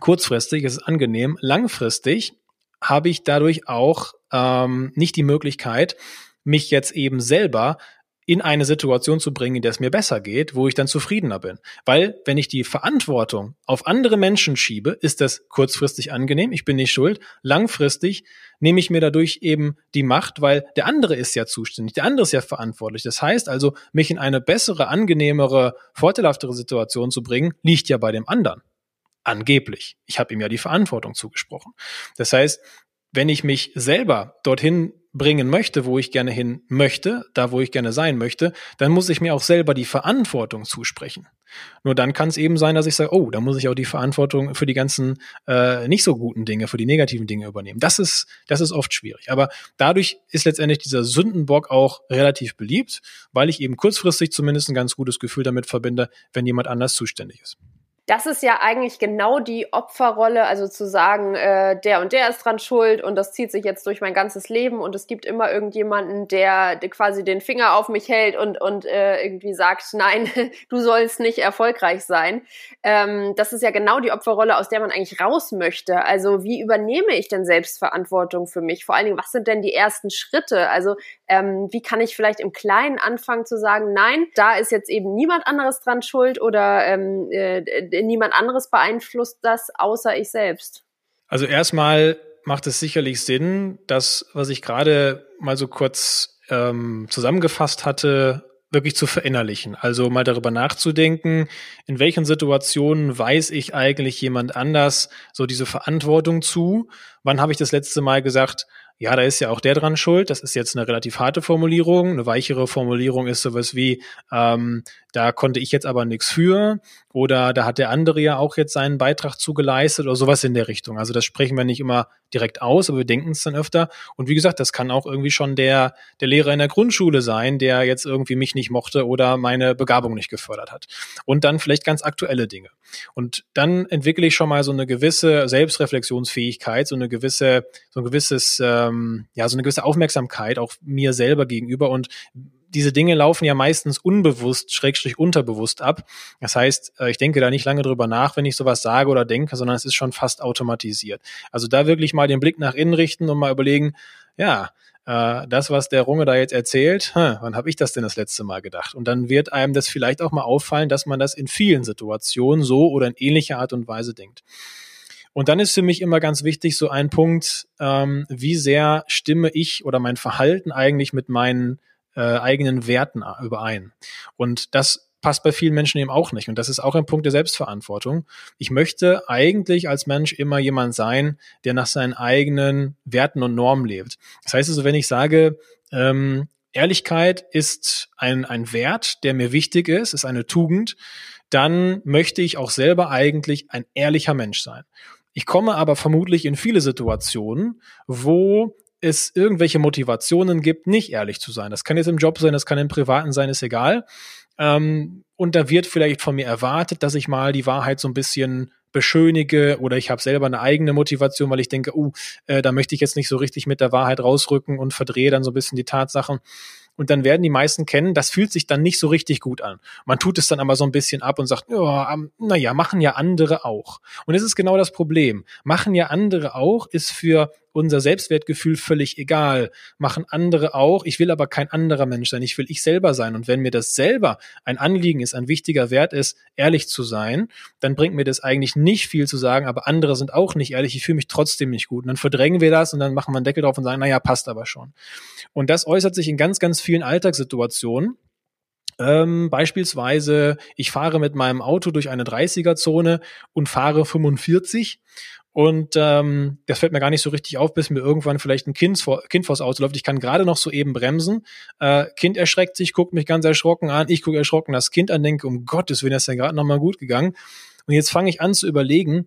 kurzfristig ist es angenehm, langfristig habe ich dadurch auch ähm, nicht die Möglichkeit, mich jetzt eben selber in eine Situation zu bringen, in der es mir besser geht, wo ich dann zufriedener bin. Weil wenn ich die Verantwortung auf andere Menschen schiebe, ist das kurzfristig angenehm, ich bin nicht schuld. Langfristig nehme ich mir dadurch eben die Macht, weil der andere ist ja zuständig, der andere ist ja verantwortlich. Das heißt also, mich in eine bessere, angenehmere, vorteilhaftere Situation zu bringen, liegt ja bei dem anderen. Angeblich. Ich habe ihm ja die Verantwortung zugesprochen. Das heißt, wenn ich mich selber dorthin bringen möchte, wo ich gerne hin möchte, da wo ich gerne sein möchte, dann muss ich mir auch selber die Verantwortung zusprechen. Nur dann kann es eben sein, dass ich sage, oh, da muss ich auch die Verantwortung für die ganzen äh, nicht so guten Dinge, für die negativen Dinge übernehmen. Das ist, das ist oft schwierig. Aber dadurch ist letztendlich dieser Sündenbock auch relativ beliebt, weil ich eben kurzfristig zumindest ein ganz gutes Gefühl damit verbinde, wenn jemand anders zuständig ist das ist ja eigentlich genau die Opferrolle, also zu sagen, äh, der und der ist dran schuld und das zieht sich jetzt durch mein ganzes Leben und es gibt immer irgendjemanden, der, quasi den Finger auf mich hält und, und äh, irgendwie sagt, nein, du sollst nicht erfolgreich sein. Ähm, das ist ja genau die Opferrolle, aus der man eigentlich raus möchte. Also wie übernehme ich denn Selbstverantwortung für mich? Vor allen Dingen, was sind denn die ersten Schritte? Also ähm, wie kann ich vielleicht im Kleinen anfangen zu sagen, nein, da ist jetzt eben niemand anderes dran schuld oder ähm, äh, niemand anderes beeinflusst das außer ich selbst. Also erstmal macht es sicherlich Sinn, das, was ich gerade mal so kurz ähm, zusammengefasst hatte, wirklich zu verinnerlichen. Also mal darüber nachzudenken, in welchen Situationen weiß ich eigentlich jemand anders so diese Verantwortung zu? Wann habe ich das letzte Mal gesagt, ja, da ist ja auch der dran schuld. Das ist jetzt eine relativ harte Formulierung. Eine weichere Formulierung ist sowas wie, ähm, da konnte ich jetzt aber nichts für oder da hat der andere ja auch jetzt seinen Beitrag zugeleistet oder sowas in der Richtung. Also das sprechen wir nicht immer direkt aus, aber wir denken es dann öfter. Und wie gesagt, das kann auch irgendwie schon der, der Lehrer in der Grundschule sein, der jetzt irgendwie mich nicht mochte oder meine Begabung nicht gefördert hat. Und dann vielleicht ganz aktuelle Dinge. Und dann entwickle ich schon mal so eine gewisse Selbstreflexionsfähigkeit, so eine gewisse, so ein gewisses, ähm, ja, so eine gewisse Aufmerksamkeit auch mir selber gegenüber und diese Dinge laufen ja meistens unbewusst, schrägstrich unterbewusst ab. Das heißt, äh, ich denke da nicht lange drüber nach, wenn ich sowas sage oder denke, sondern es ist schon fast automatisiert. Also da wirklich mal den Blick nach innen richten und mal überlegen, ja, äh, das, was der Runge da jetzt erzählt, wann habe ich das denn das letzte Mal gedacht? Und dann wird einem das vielleicht auch mal auffallen, dass man das in vielen Situationen so oder in ähnlicher Art und Weise denkt. Und dann ist für mich immer ganz wichtig so ein Punkt, ähm, wie sehr stimme ich oder mein Verhalten eigentlich mit meinen äh, eigenen Werten überein. Und das passt bei vielen Menschen eben auch nicht. Und das ist auch ein Punkt der Selbstverantwortung. Ich möchte eigentlich als Mensch immer jemand sein, der nach seinen eigenen Werten und Normen lebt. Das heißt also, wenn ich sage, ähm, Ehrlichkeit ist ein, ein Wert, der mir wichtig ist, ist eine Tugend, dann möchte ich auch selber eigentlich ein ehrlicher Mensch sein. Ich komme aber vermutlich in viele Situationen, wo es irgendwelche Motivationen gibt, nicht ehrlich zu sein. Das kann jetzt im Job sein, das kann im Privaten sein, ist egal. Ähm, und da wird vielleicht von mir erwartet, dass ich mal die Wahrheit so ein bisschen beschönige oder ich habe selber eine eigene Motivation, weil ich denke, uh, äh, da möchte ich jetzt nicht so richtig mit der Wahrheit rausrücken und verdrehe dann so ein bisschen die Tatsachen. Und dann werden die meisten kennen, das fühlt sich dann nicht so richtig gut an. Man tut es dann aber so ein bisschen ab und sagt, ja, ähm, naja, machen ja andere auch. Und es ist genau das Problem. Machen ja andere auch ist für unser Selbstwertgefühl völlig egal. Machen andere auch. Ich will aber kein anderer Mensch sein. Ich will ich selber sein. Und wenn mir das selber ein Anliegen ist, ein wichtiger Wert ist, ehrlich zu sein, dann bringt mir das eigentlich nicht viel zu sagen, aber andere sind auch nicht ehrlich. Ich fühle mich trotzdem nicht gut. Und dann verdrängen wir das und dann machen wir einen Deckel drauf und sagen, naja, passt aber schon. Und das äußert sich in ganz, ganz vielen Alltagssituationen. Ähm, beispielsweise, ich fahre mit meinem Auto durch eine 30er-Zone und fahre 45 und ähm, das fällt mir gar nicht so richtig auf, bis mir irgendwann vielleicht ein Kind, vor, kind vors Auto läuft. Ich kann gerade noch so eben bremsen. Äh, kind erschreckt sich, guckt mich ganz erschrocken an. Ich gucke erschrocken das Kind an, denke, um Gottes Willen, das ist ja gerade noch mal gut gegangen. Und jetzt fange ich an zu überlegen,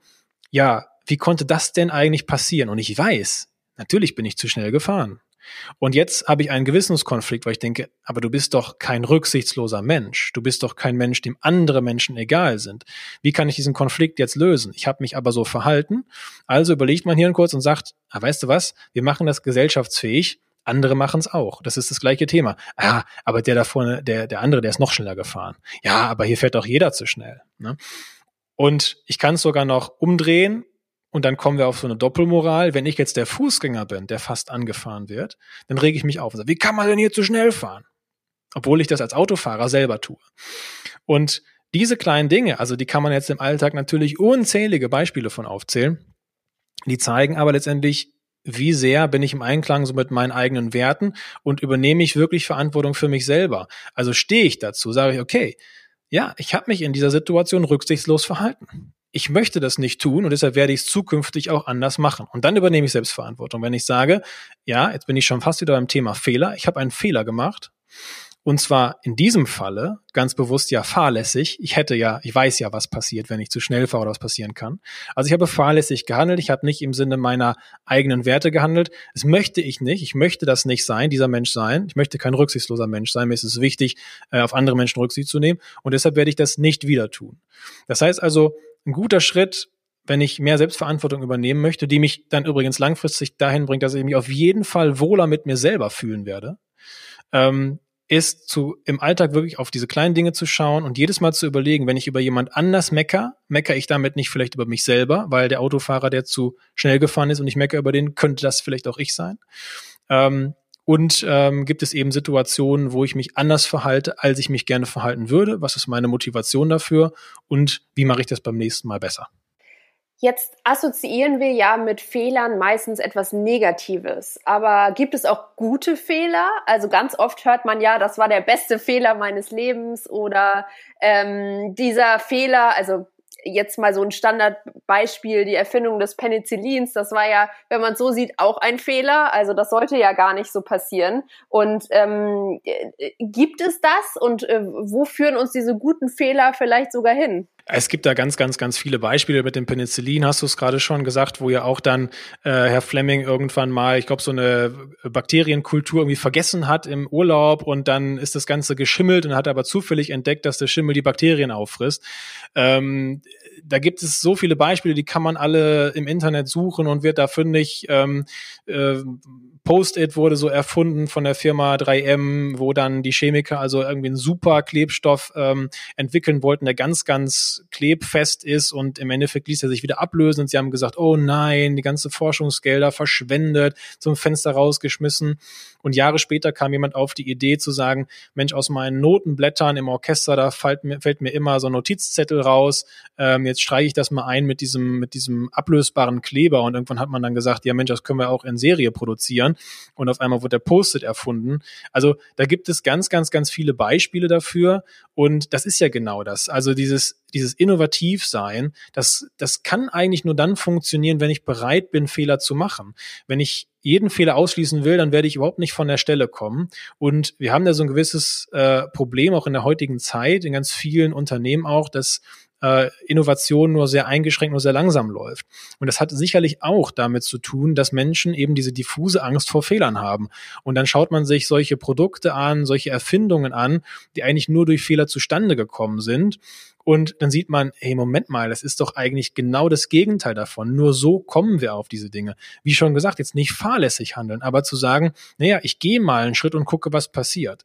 ja, wie konnte das denn eigentlich passieren? Und ich weiß, natürlich bin ich zu schnell gefahren. Und jetzt habe ich einen Gewissenskonflikt, weil ich denke, aber du bist doch kein rücksichtsloser Mensch. Du bist doch kein Mensch, dem andere Menschen egal sind. Wie kann ich diesen Konflikt jetzt lösen? Ich habe mich aber so verhalten. Also überlegt man hier kurz und sagt, ah, weißt du was, wir machen das gesellschaftsfähig. Andere machen es auch. Das ist das gleiche Thema. Ah, aber der da vorne, der, der andere, der ist noch schneller gefahren. Ja, aber hier fährt doch jeder zu schnell. Ne? Und ich kann es sogar noch umdrehen und dann kommen wir auf so eine Doppelmoral. Wenn ich jetzt der Fußgänger bin, der fast angefahren wird, dann rege ich mich auf und sage, wie kann man denn hier zu schnell fahren? Obwohl ich das als Autofahrer selber tue. Und diese kleinen Dinge, also die kann man jetzt im Alltag natürlich unzählige Beispiele von aufzählen. Die zeigen aber letztendlich, wie sehr bin ich im Einklang so mit meinen eigenen Werten und übernehme ich wirklich Verantwortung für mich selber. Also stehe ich dazu, sage ich, okay, ja, ich habe mich in dieser Situation rücksichtslos verhalten. Ich möchte das nicht tun und deshalb werde ich es zukünftig auch anders machen. Und dann übernehme ich Selbstverantwortung. Wenn ich sage, ja, jetzt bin ich schon fast wieder beim Thema Fehler, ich habe einen Fehler gemacht und zwar in diesem Falle ganz bewusst ja fahrlässig. Ich hätte ja, ich weiß ja, was passiert, wenn ich zu schnell fahre oder was passieren kann. Also ich habe fahrlässig gehandelt. Ich habe nicht im Sinne meiner eigenen Werte gehandelt. Das möchte ich nicht. Ich möchte das nicht sein, dieser Mensch sein. Ich möchte kein rücksichtsloser Mensch sein. Mir ist es wichtig, äh, auf andere Menschen Rücksicht zu nehmen. Und deshalb werde ich das nicht wieder tun. Das heißt also, ein guter Schritt, wenn ich mehr Selbstverantwortung übernehmen möchte, die mich dann übrigens langfristig dahin bringt, dass ich mich auf jeden Fall wohler mit mir selber fühlen werde, ähm, ist zu, im Alltag wirklich auf diese kleinen Dinge zu schauen und jedes Mal zu überlegen, wenn ich über jemand anders mecker, mecker ich damit nicht vielleicht über mich selber, weil der Autofahrer, der zu schnell gefahren ist und ich mecker über den, könnte das vielleicht auch ich sein. Ähm, und ähm, gibt es eben Situationen, wo ich mich anders verhalte, als ich mich gerne verhalten würde? Was ist meine Motivation dafür? Und wie mache ich das beim nächsten Mal besser? Jetzt assoziieren wir ja mit Fehlern meistens etwas Negatives. Aber gibt es auch gute Fehler? Also ganz oft hört man ja, das war der beste Fehler meines Lebens oder ähm, dieser Fehler, also jetzt mal so ein Standardbeispiel, die Erfindung des Penicillins, das war ja, wenn man so sieht, auch ein Fehler. Also das sollte ja gar nicht so passieren. Und ähm, äh, gibt es das und äh, wo führen uns diese guten Fehler vielleicht sogar hin? Es gibt da ganz, ganz, ganz viele Beispiele mit dem Penicillin, hast du es gerade schon gesagt, wo ja auch dann äh, Herr Fleming irgendwann mal, ich glaube, so eine Bakterienkultur irgendwie vergessen hat im Urlaub und dann ist das Ganze geschimmelt und hat aber zufällig entdeckt, dass der Schimmel die Bakterien auffrisst. Ähm, da gibt es so viele Beispiele, die kann man alle im Internet suchen und wird da fündig. Ähm, äh, Post-it wurde so erfunden von der Firma 3M, wo dann die Chemiker also irgendwie einen super Klebstoff ähm, entwickeln wollten, der ganz, ganz klebfest ist und im Endeffekt ließ er sich wieder ablösen und sie haben gesagt, oh nein, die ganze Forschungsgelder verschwendet, zum Fenster rausgeschmissen. Und Jahre später kam jemand auf die Idee zu sagen, Mensch, aus meinen Notenblättern im Orchester, da fällt mir, fällt mir immer so ein Notizzettel raus. Ähm, jetzt streiche ich das mal ein mit diesem, mit diesem ablösbaren Kleber. Und irgendwann hat man dann gesagt, ja Mensch, das können wir auch in Serie produzieren. Und auf einmal wurde der Post-it erfunden. Also da gibt es ganz, ganz, ganz viele Beispiele dafür. Und das ist ja genau das. Also dieses, dieses Innovativsein, das, das kann eigentlich nur dann funktionieren, wenn ich bereit bin, Fehler zu machen. Wenn ich jeden Fehler ausschließen will, dann werde ich überhaupt nicht von der Stelle kommen. Und wir haben da so ein gewisses äh, Problem auch in der heutigen Zeit, in ganz vielen Unternehmen auch, dass äh, Innovation nur sehr eingeschränkt, nur sehr langsam läuft. Und das hat sicherlich auch damit zu tun, dass Menschen eben diese diffuse Angst vor Fehlern haben. Und dann schaut man sich solche Produkte an, solche Erfindungen an, die eigentlich nur durch Fehler zustande gekommen sind. Und dann sieht man, hey, Moment mal, das ist doch eigentlich genau das Gegenteil davon. Nur so kommen wir auf diese Dinge. Wie schon gesagt, jetzt nicht fahrlässig handeln, aber zu sagen, naja, ich gehe mal einen Schritt und gucke, was passiert.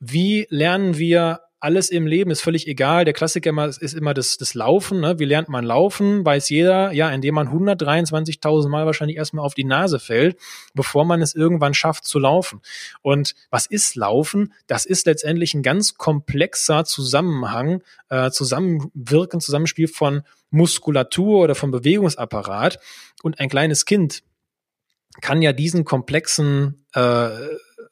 Wie lernen wir alles im Leben ist völlig egal. Der Klassiker ist immer das, das Laufen. Ne? Wie lernt man laufen? Weiß jeder, ja, indem man 123.000 Mal wahrscheinlich erstmal auf die Nase fällt, bevor man es irgendwann schafft zu laufen. Und was ist Laufen? Das ist letztendlich ein ganz komplexer Zusammenhang, äh, Zusammenwirken, Zusammenspiel von Muskulatur oder vom Bewegungsapparat. Und ein kleines Kind kann ja diesen komplexen äh,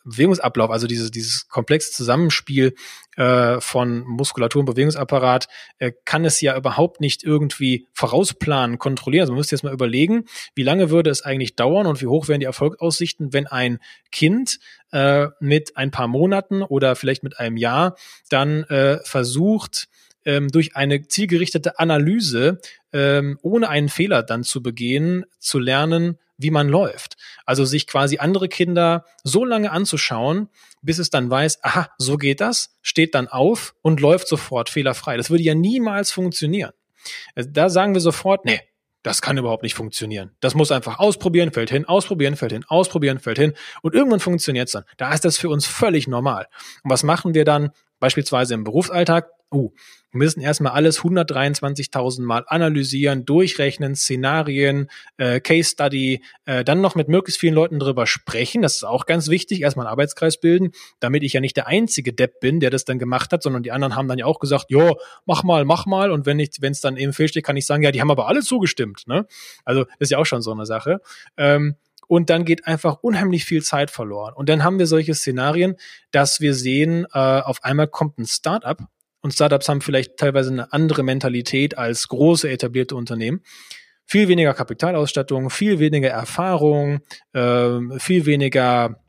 Bewegungsablauf, also dieses, dieses komplexe Zusammenspiel äh, von Muskulatur und Bewegungsapparat, äh, kann es ja überhaupt nicht irgendwie vorausplanen, kontrollieren. Also man müsste jetzt mal überlegen, wie lange würde es eigentlich dauern und wie hoch wären die Erfolgsaussichten, wenn ein Kind äh, mit ein paar Monaten oder vielleicht mit einem Jahr dann äh, versucht, ähm, durch eine zielgerichtete Analyse, ähm, ohne einen Fehler dann zu begehen, zu lernen, wie man läuft. Also sich quasi andere Kinder so lange anzuschauen, bis es dann weiß, aha, so geht das, steht dann auf und läuft sofort fehlerfrei. Das würde ja niemals funktionieren. Äh, da sagen wir sofort, nee, das kann überhaupt nicht funktionieren. Das muss einfach ausprobieren, fällt hin, ausprobieren, fällt hin, ausprobieren, fällt hin. Und irgendwann funktioniert es dann. Da ist das für uns völlig normal. Und was machen wir dann beispielsweise im Berufsalltag? uh, wir müssen erstmal alles 123.000 Mal analysieren, durchrechnen, Szenarien, äh, Case Study, äh, dann noch mit möglichst vielen Leuten drüber sprechen. Das ist auch ganz wichtig. Erstmal einen Arbeitskreis bilden, damit ich ja nicht der einzige Depp bin, der das dann gemacht hat, sondern die anderen haben dann ja auch gesagt, jo, mach mal, mach mal. Und wenn ich, wenn es dann eben fehlsteht, kann ich sagen, ja, die haben aber alle zugestimmt. Ne? Also das ist ja auch schon so eine Sache. Ähm, und dann geht einfach unheimlich viel Zeit verloren. Und dann haben wir solche Szenarien, dass wir sehen, äh, auf einmal kommt ein Startup und Startups haben vielleicht teilweise eine andere Mentalität als große etablierte Unternehmen. Viel weniger Kapitalausstattung, viel weniger Erfahrung, äh, viel weniger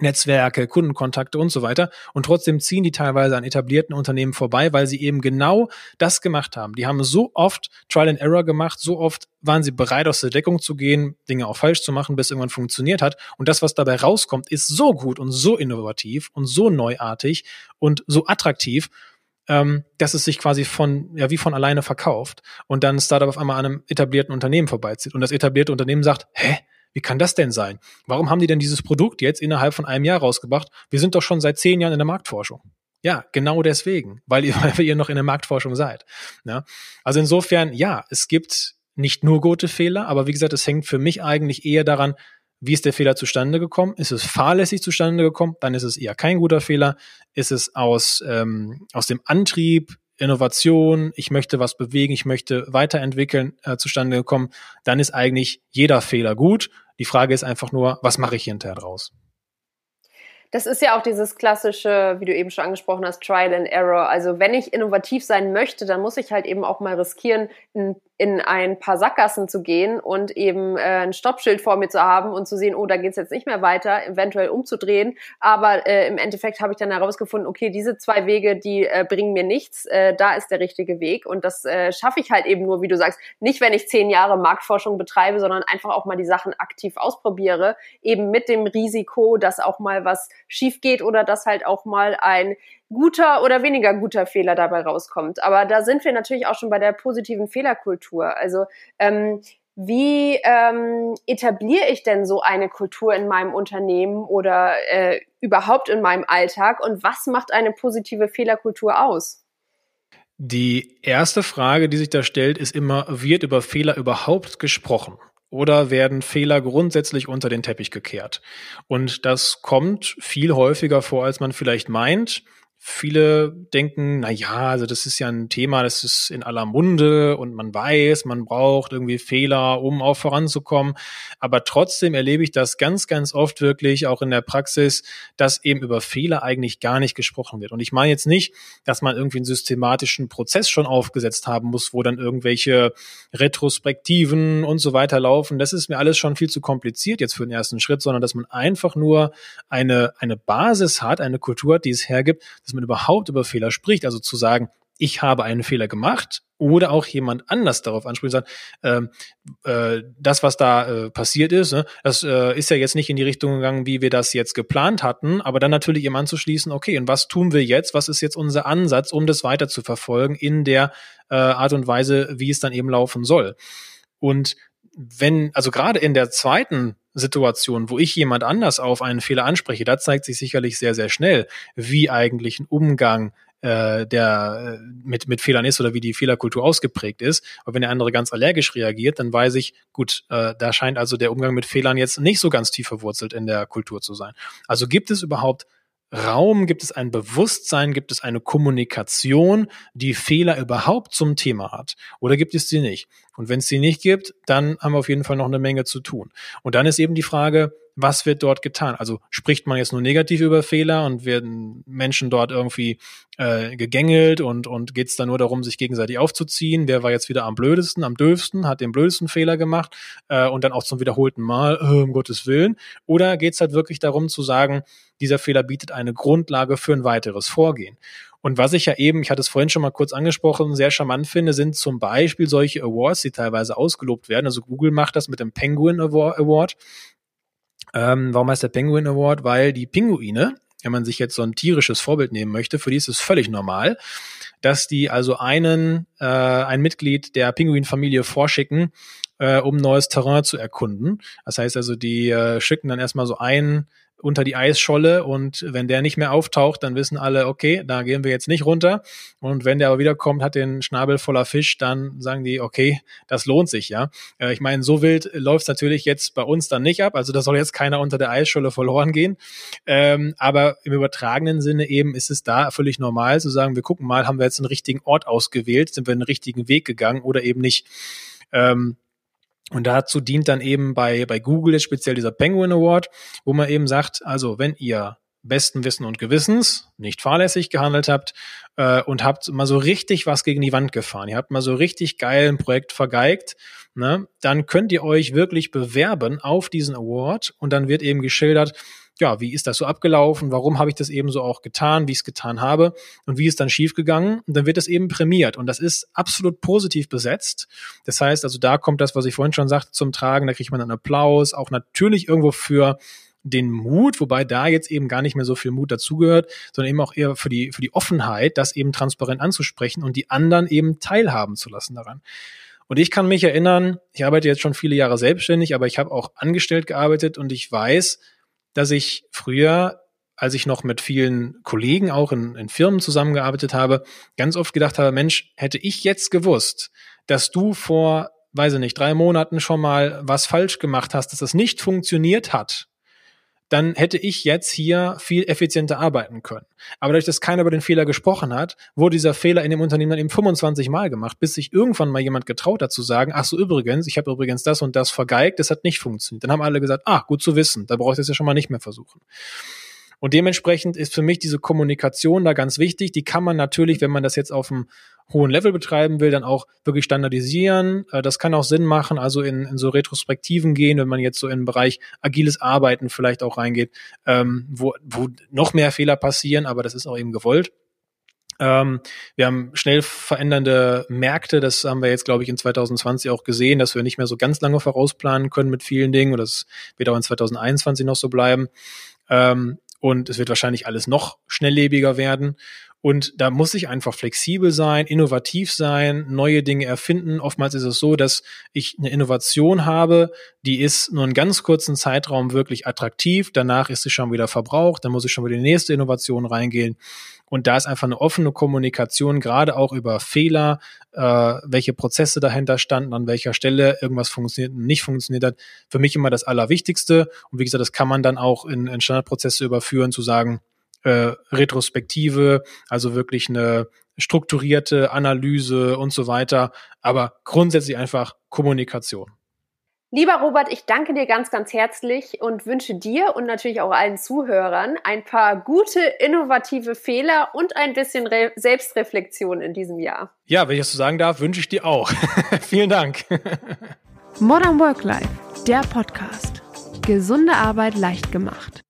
Netzwerke, Kundenkontakte und so weiter. Und trotzdem ziehen die teilweise an etablierten Unternehmen vorbei, weil sie eben genau das gemacht haben. Die haben so oft Trial and Error gemacht, so oft waren sie bereit, aus der Deckung zu gehen, Dinge auch falsch zu machen, bis irgendwann funktioniert hat. Und das, was dabei rauskommt, ist so gut und so innovativ und so neuartig und so attraktiv, ähm, dass es sich quasi von, ja, wie von alleine verkauft und dann ein Startup auf einmal an einem etablierten Unternehmen vorbeizieht. Und das etablierte Unternehmen sagt, hä? Wie kann das denn sein? Warum haben die denn dieses Produkt jetzt innerhalb von einem Jahr rausgebracht? Wir sind doch schon seit zehn Jahren in der Marktforschung. Ja, genau deswegen, weil ihr, weil ihr noch in der Marktforschung seid. Ja? Also insofern, ja, es gibt nicht nur gute Fehler, aber wie gesagt, es hängt für mich eigentlich eher daran, wie ist der Fehler zustande gekommen? Ist es fahrlässig zustande gekommen? Dann ist es eher kein guter Fehler. Ist es aus, ähm, aus dem Antrieb, Innovation, ich möchte was bewegen, ich möchte weiterentwickeln, äh, zustande gekommen, dann ist eigentlich jeder Fehler gut. Die Frage ist einfach nur, was mache ich hinterher draus? Das ist ja auch dieses klassische, wie du eben schon angesprochen hast, Trial and Error. Also wenn ich innovativ sein möchte, dann muss ich halt eben auch mal riskieren, ein in ein paar Sackgassen zu gehen und eben äh, ein Stoppschild vor mir zu haben und zu sehen, oh, da geht's jetzt nicht mehr weiter, eventuell umzudrehen. Aber äh, im Endeffekt habe ich dann herausgefunden, okay, diese zwei Wege, die äh, bringen mir nichts, äh, da ist der richtige Weg. Und das äh, schaffe ich halt eben nur, wie du sagst, nicht, wenn ich zehn Jahre Marktforschung betreibe, sondern einfach auch mal die Sachen aktiv ausprobiere, eben mit dem Risiko, dass auch mal was schief geht oder dass halt auch mal ein guter oder weniger guter Fehler dabei rauskommt. Aber da sind wir natürlich auch schon bei der positiven Fehlerkultur. Also ähm, wie ähm, etabliere ich denn so eine Kultur in meinem Unternehmen oder äh, überhaupt in meinem Alltag und was macht eine positive Fehlerkultur aus? Die erste Frage, die sich da stellt, ist immer, wird über Fehler überhaupt gesprochen? Oder werden Fehler grundsätzlich unter den Teppich gekehrt? Und das kommt viel häufiger vor, als man vielleicht meint. Viele denken, na ja, also das ist ja ein Thema, das ist in aller Munde und man weiß, man braucht irgendwie Fehler, um auch voranzukommen. Aber trotzdem erlebe ich das ganz, ganz oft wirklich auch in der Praxis, dass eben über Fehler eigentlich gar nicht gesprochen wird. Und ich meine jetzt nicht, dass man irgendwie einen systematischen Prozess schon aufgesetzt haben muss, wo dann irgendwelche Retrospektiven und so weiter laufen. Das ist mir alles schon viel zu kompliziert jetzt für den ersten Schritt, sondern dass man einfach nur eine, eine Basis hat, eine Kultur hat, die es hergibt, dass man überhaupt über Fehler spricht. Also zu sagen, ich habe einen Fehler gemacht oder auch jemand anders darauf anspricht und sagt, ähm, äh, das, was da äh, passiert ist, ne, das äh, ist ja jetzt nicht in die Richtung gegangen, wie wir das jetzt geplant hatten, aber dann natürlich eben anzuschließen, okay, und was tun wir jetzt? Was ist jetzt unser Ansatz, um das weiter zu verfolgen in der äh, Art und Weise, wie es dann eben laufen soll? Und wenn, also gerade in der zweiten Situation, wo ich jemand anders auf einen Fehler anspreche, da zeigt sich sicherlich sehr, sehr schnell, wie eigentlich ein Umgang äh, der äh, mit, mit Fehlern ist oder wie die Fehlerkultur ausgeprägt ist. Aber wenn der andere ganz allergisch reagiert, dann weiß ich, gut, äh, da scheint also der Umgang mit Fehlern jetzt nicht so ganz tief verwurzelt in der Kultur zu sein. Also gibt es überhaupt Raum, gibt es ein Bewusstsein, gibt es eine Kommunikation, die Fehler überhaupt zum Thema hat? Oder gibt es sie nicht? Und wenn es sie nicht gibt, dann haben wir auf jeden Fall noch eine Menge zu tun. Und dann ist eben die Frage, was wird dort getan? Also spricht man jetzt nur negativ über Fehler und werden Menschen dort irgendwie äh, gegängelt und, und geht es dann nur darum, sich gegenseitig aufzuziehen? Wer war jetzt wieder am blödesten, am döfsten, hat den blödesten Fehler gemacht äh, und dann auch zum wiederholten Mal, äh, um Gottes Willen? Oder geht es halt wirklich darum zu sagen, dieser Fehler bietet eine Grundlage für ein weiteres Vorgehen? Und was ich ja eben, ich hatte es vorhin schon mal kurz angesprochen, sehr charmant finde, sind zum Beispiel solche Awards, die teilweise ausgelobt werden. Also Google macht das mit dem Penguin Award. Ähm, warum heißt der Penguin Award? Weil die Pinguine, wenn man sich jetzt so ein tierisches Vorbild nehmen möchte, für die ist es völlig normal, dass die also einen, äh, ein Mitglied der Pinguinfamilie vorschicken, äh, um neues Terrain zu erkunden. Das heißt also, die äh, schicken dann erstmal so einen unter die Eisscholle und wenn der nicht mehr auftaucht, dann wissen alle, okay, da gehen wir jetzt nicht runter. Und wenn der aber wiederkommt, hat den Schnabel voller Fisch, dann sagen die, okay, das lohnt sich, ja. Äh, ich meine, so wild läuft es natürlich jetzt bei uns dann nicht ab. Also da soll jetzt keiner unter der Eisscholle verloren gehen. Ähm, aber im übertragenen Sinne eben ist es da völlig normal zu sagen, wir gucken mal, haben wir jetzt einen richtigen Ort ausgewählt, sind wir einen richtigen Weg gegangen oder eben nicht. Ähm, und dazu dient dann eben bei, bei Google speziell dieser Penguin Award, wo man eben sagt, also wenn ihr besten Wissen und Gewissens nicht fahrlässig gehandelt habt äh, und habt mal so richtig was gegen die Wand gefahren, ihr habt mal so richtig geil ein Projekt vergeigt, ne, dann könnt ihr euch wirklich bewerben auf diesen Award und dann wird eben geschildert, ja, wie ist das so abgelaufen, warum habe ich das eben so auch getan, wie ich es getan habe? Und wie ist dann schiefgegangen? Und dann wird das eben prämiert. Und das ist absolut positiv besetzt. Das heißt, also da kommt das, was ich vorhin schon sagte, zum Tragen, da kriegt man einen Applaus, auch natürlich irgendwo für den Mut, wobei da jetzt eben gar nicht mehr so viel Mut dazugehört, sondern eben auch eher für die, für die Offenheit, das eben transparent anzusprechen und die anderen eben teilhaben zu lassen daran. Und ich kann mich erinnern, ich arbeite jetzt schon viele Jahre selbstständig, aber ich habe auch angestellt gearbeitet und ich weiß, dass ich früher, als ich noch mit vielen Kollegen auch in, in Firmen zusammengearbeitet habe, ganz oft gedacht habe, Mensch, hätte ich jetzt gewusst, dass du vor, weiß ich nicht, drei Monaten schon mal was falsch gemacht hast, dass das nicht funktioniert hat, dann hätte ich jetzt hier viel effizienter arbeiten können. Aber dadurch, dass keiner über den Fehler gesprochen hat, wurde dieser Fehler in dem Unternehmen dann eben 25 Mal gemacht, bis sich irgendwann mal jemand getraut hat zu sagen, ach so übrigens, ich habe übrigens das und das vergeigt, das hat nicht funktioniert. Dann haben alle gesagt, ah, gut zu wissen, da brauche ich das ja schon mal nicht mehr versuchen. Und dementsprechend ist für mich diese Kommunikation da ganz wichtig. Die kann man natürlich, wenn man das jetzt auf einem hohen Level betreiben will, dann auch wirklich standardisieren. Äh, das kann auch Sinn machen, also in, in so Retrospektiven gehen, wenn man jetzt so in den Bereich agiles Arbeiten vielleicht auch reingeht, ähm, wo, wo noch mehr Fehler passieren, aber das ist auch eben gewollt. Ähm, wir haben schnell verändernde Märkte, das haben wir jetzt, glaube ich, in 2020 auch gesehen, dass wir nicht mehr so ganz lange vorausplanen können mit vielen Dingen und das wird auch in 2021 noch so bleiben. Ähm, und es wird wahrscheinlich alles noch schnelllebiger werden. Und da muss ich einfach flexibel sein, innovativ sein, neue Dinge erfinden. Oftmals ist es so, dass ich eine Innovation habe, die ist nur einen ganz kurzen Zeitraum wirklich attraktiv. Danach ist sie schon wieder verbraucht. Dann muss ich schon wieder die nächste Innovation reingehen. Und da ist einfach eine offene Kommunikation, gerade auch über Fehler, äh, welche Prozesse dahinter standen, an welcher Stelle irgendwas funktioniert und nicht funktioniert hat, für mich immer das Allerwichtigste. Und wie gesagt, das kann man dann auch in, in Standardprozesse überführen, zu sagen, äh, Retrospektive, also wirklich eine strukturierte Analyse und so weiter, aber grundsätzlich einfach Kommunikation. Lieber Robert, ich danke dir ganz, ganz herzlich und wünsche dir und natürlich auch allen Zuhörern ein paar gute, innovative Fehler und ein bisschen Re Selbstreflexion in diesem Jahr. Ja, wenn ich das so sagen darf, wünsche ich dir auch. Vielen Dank. Modern Work Life, der Podcast. Gesunde Arbeit leicht gemacht.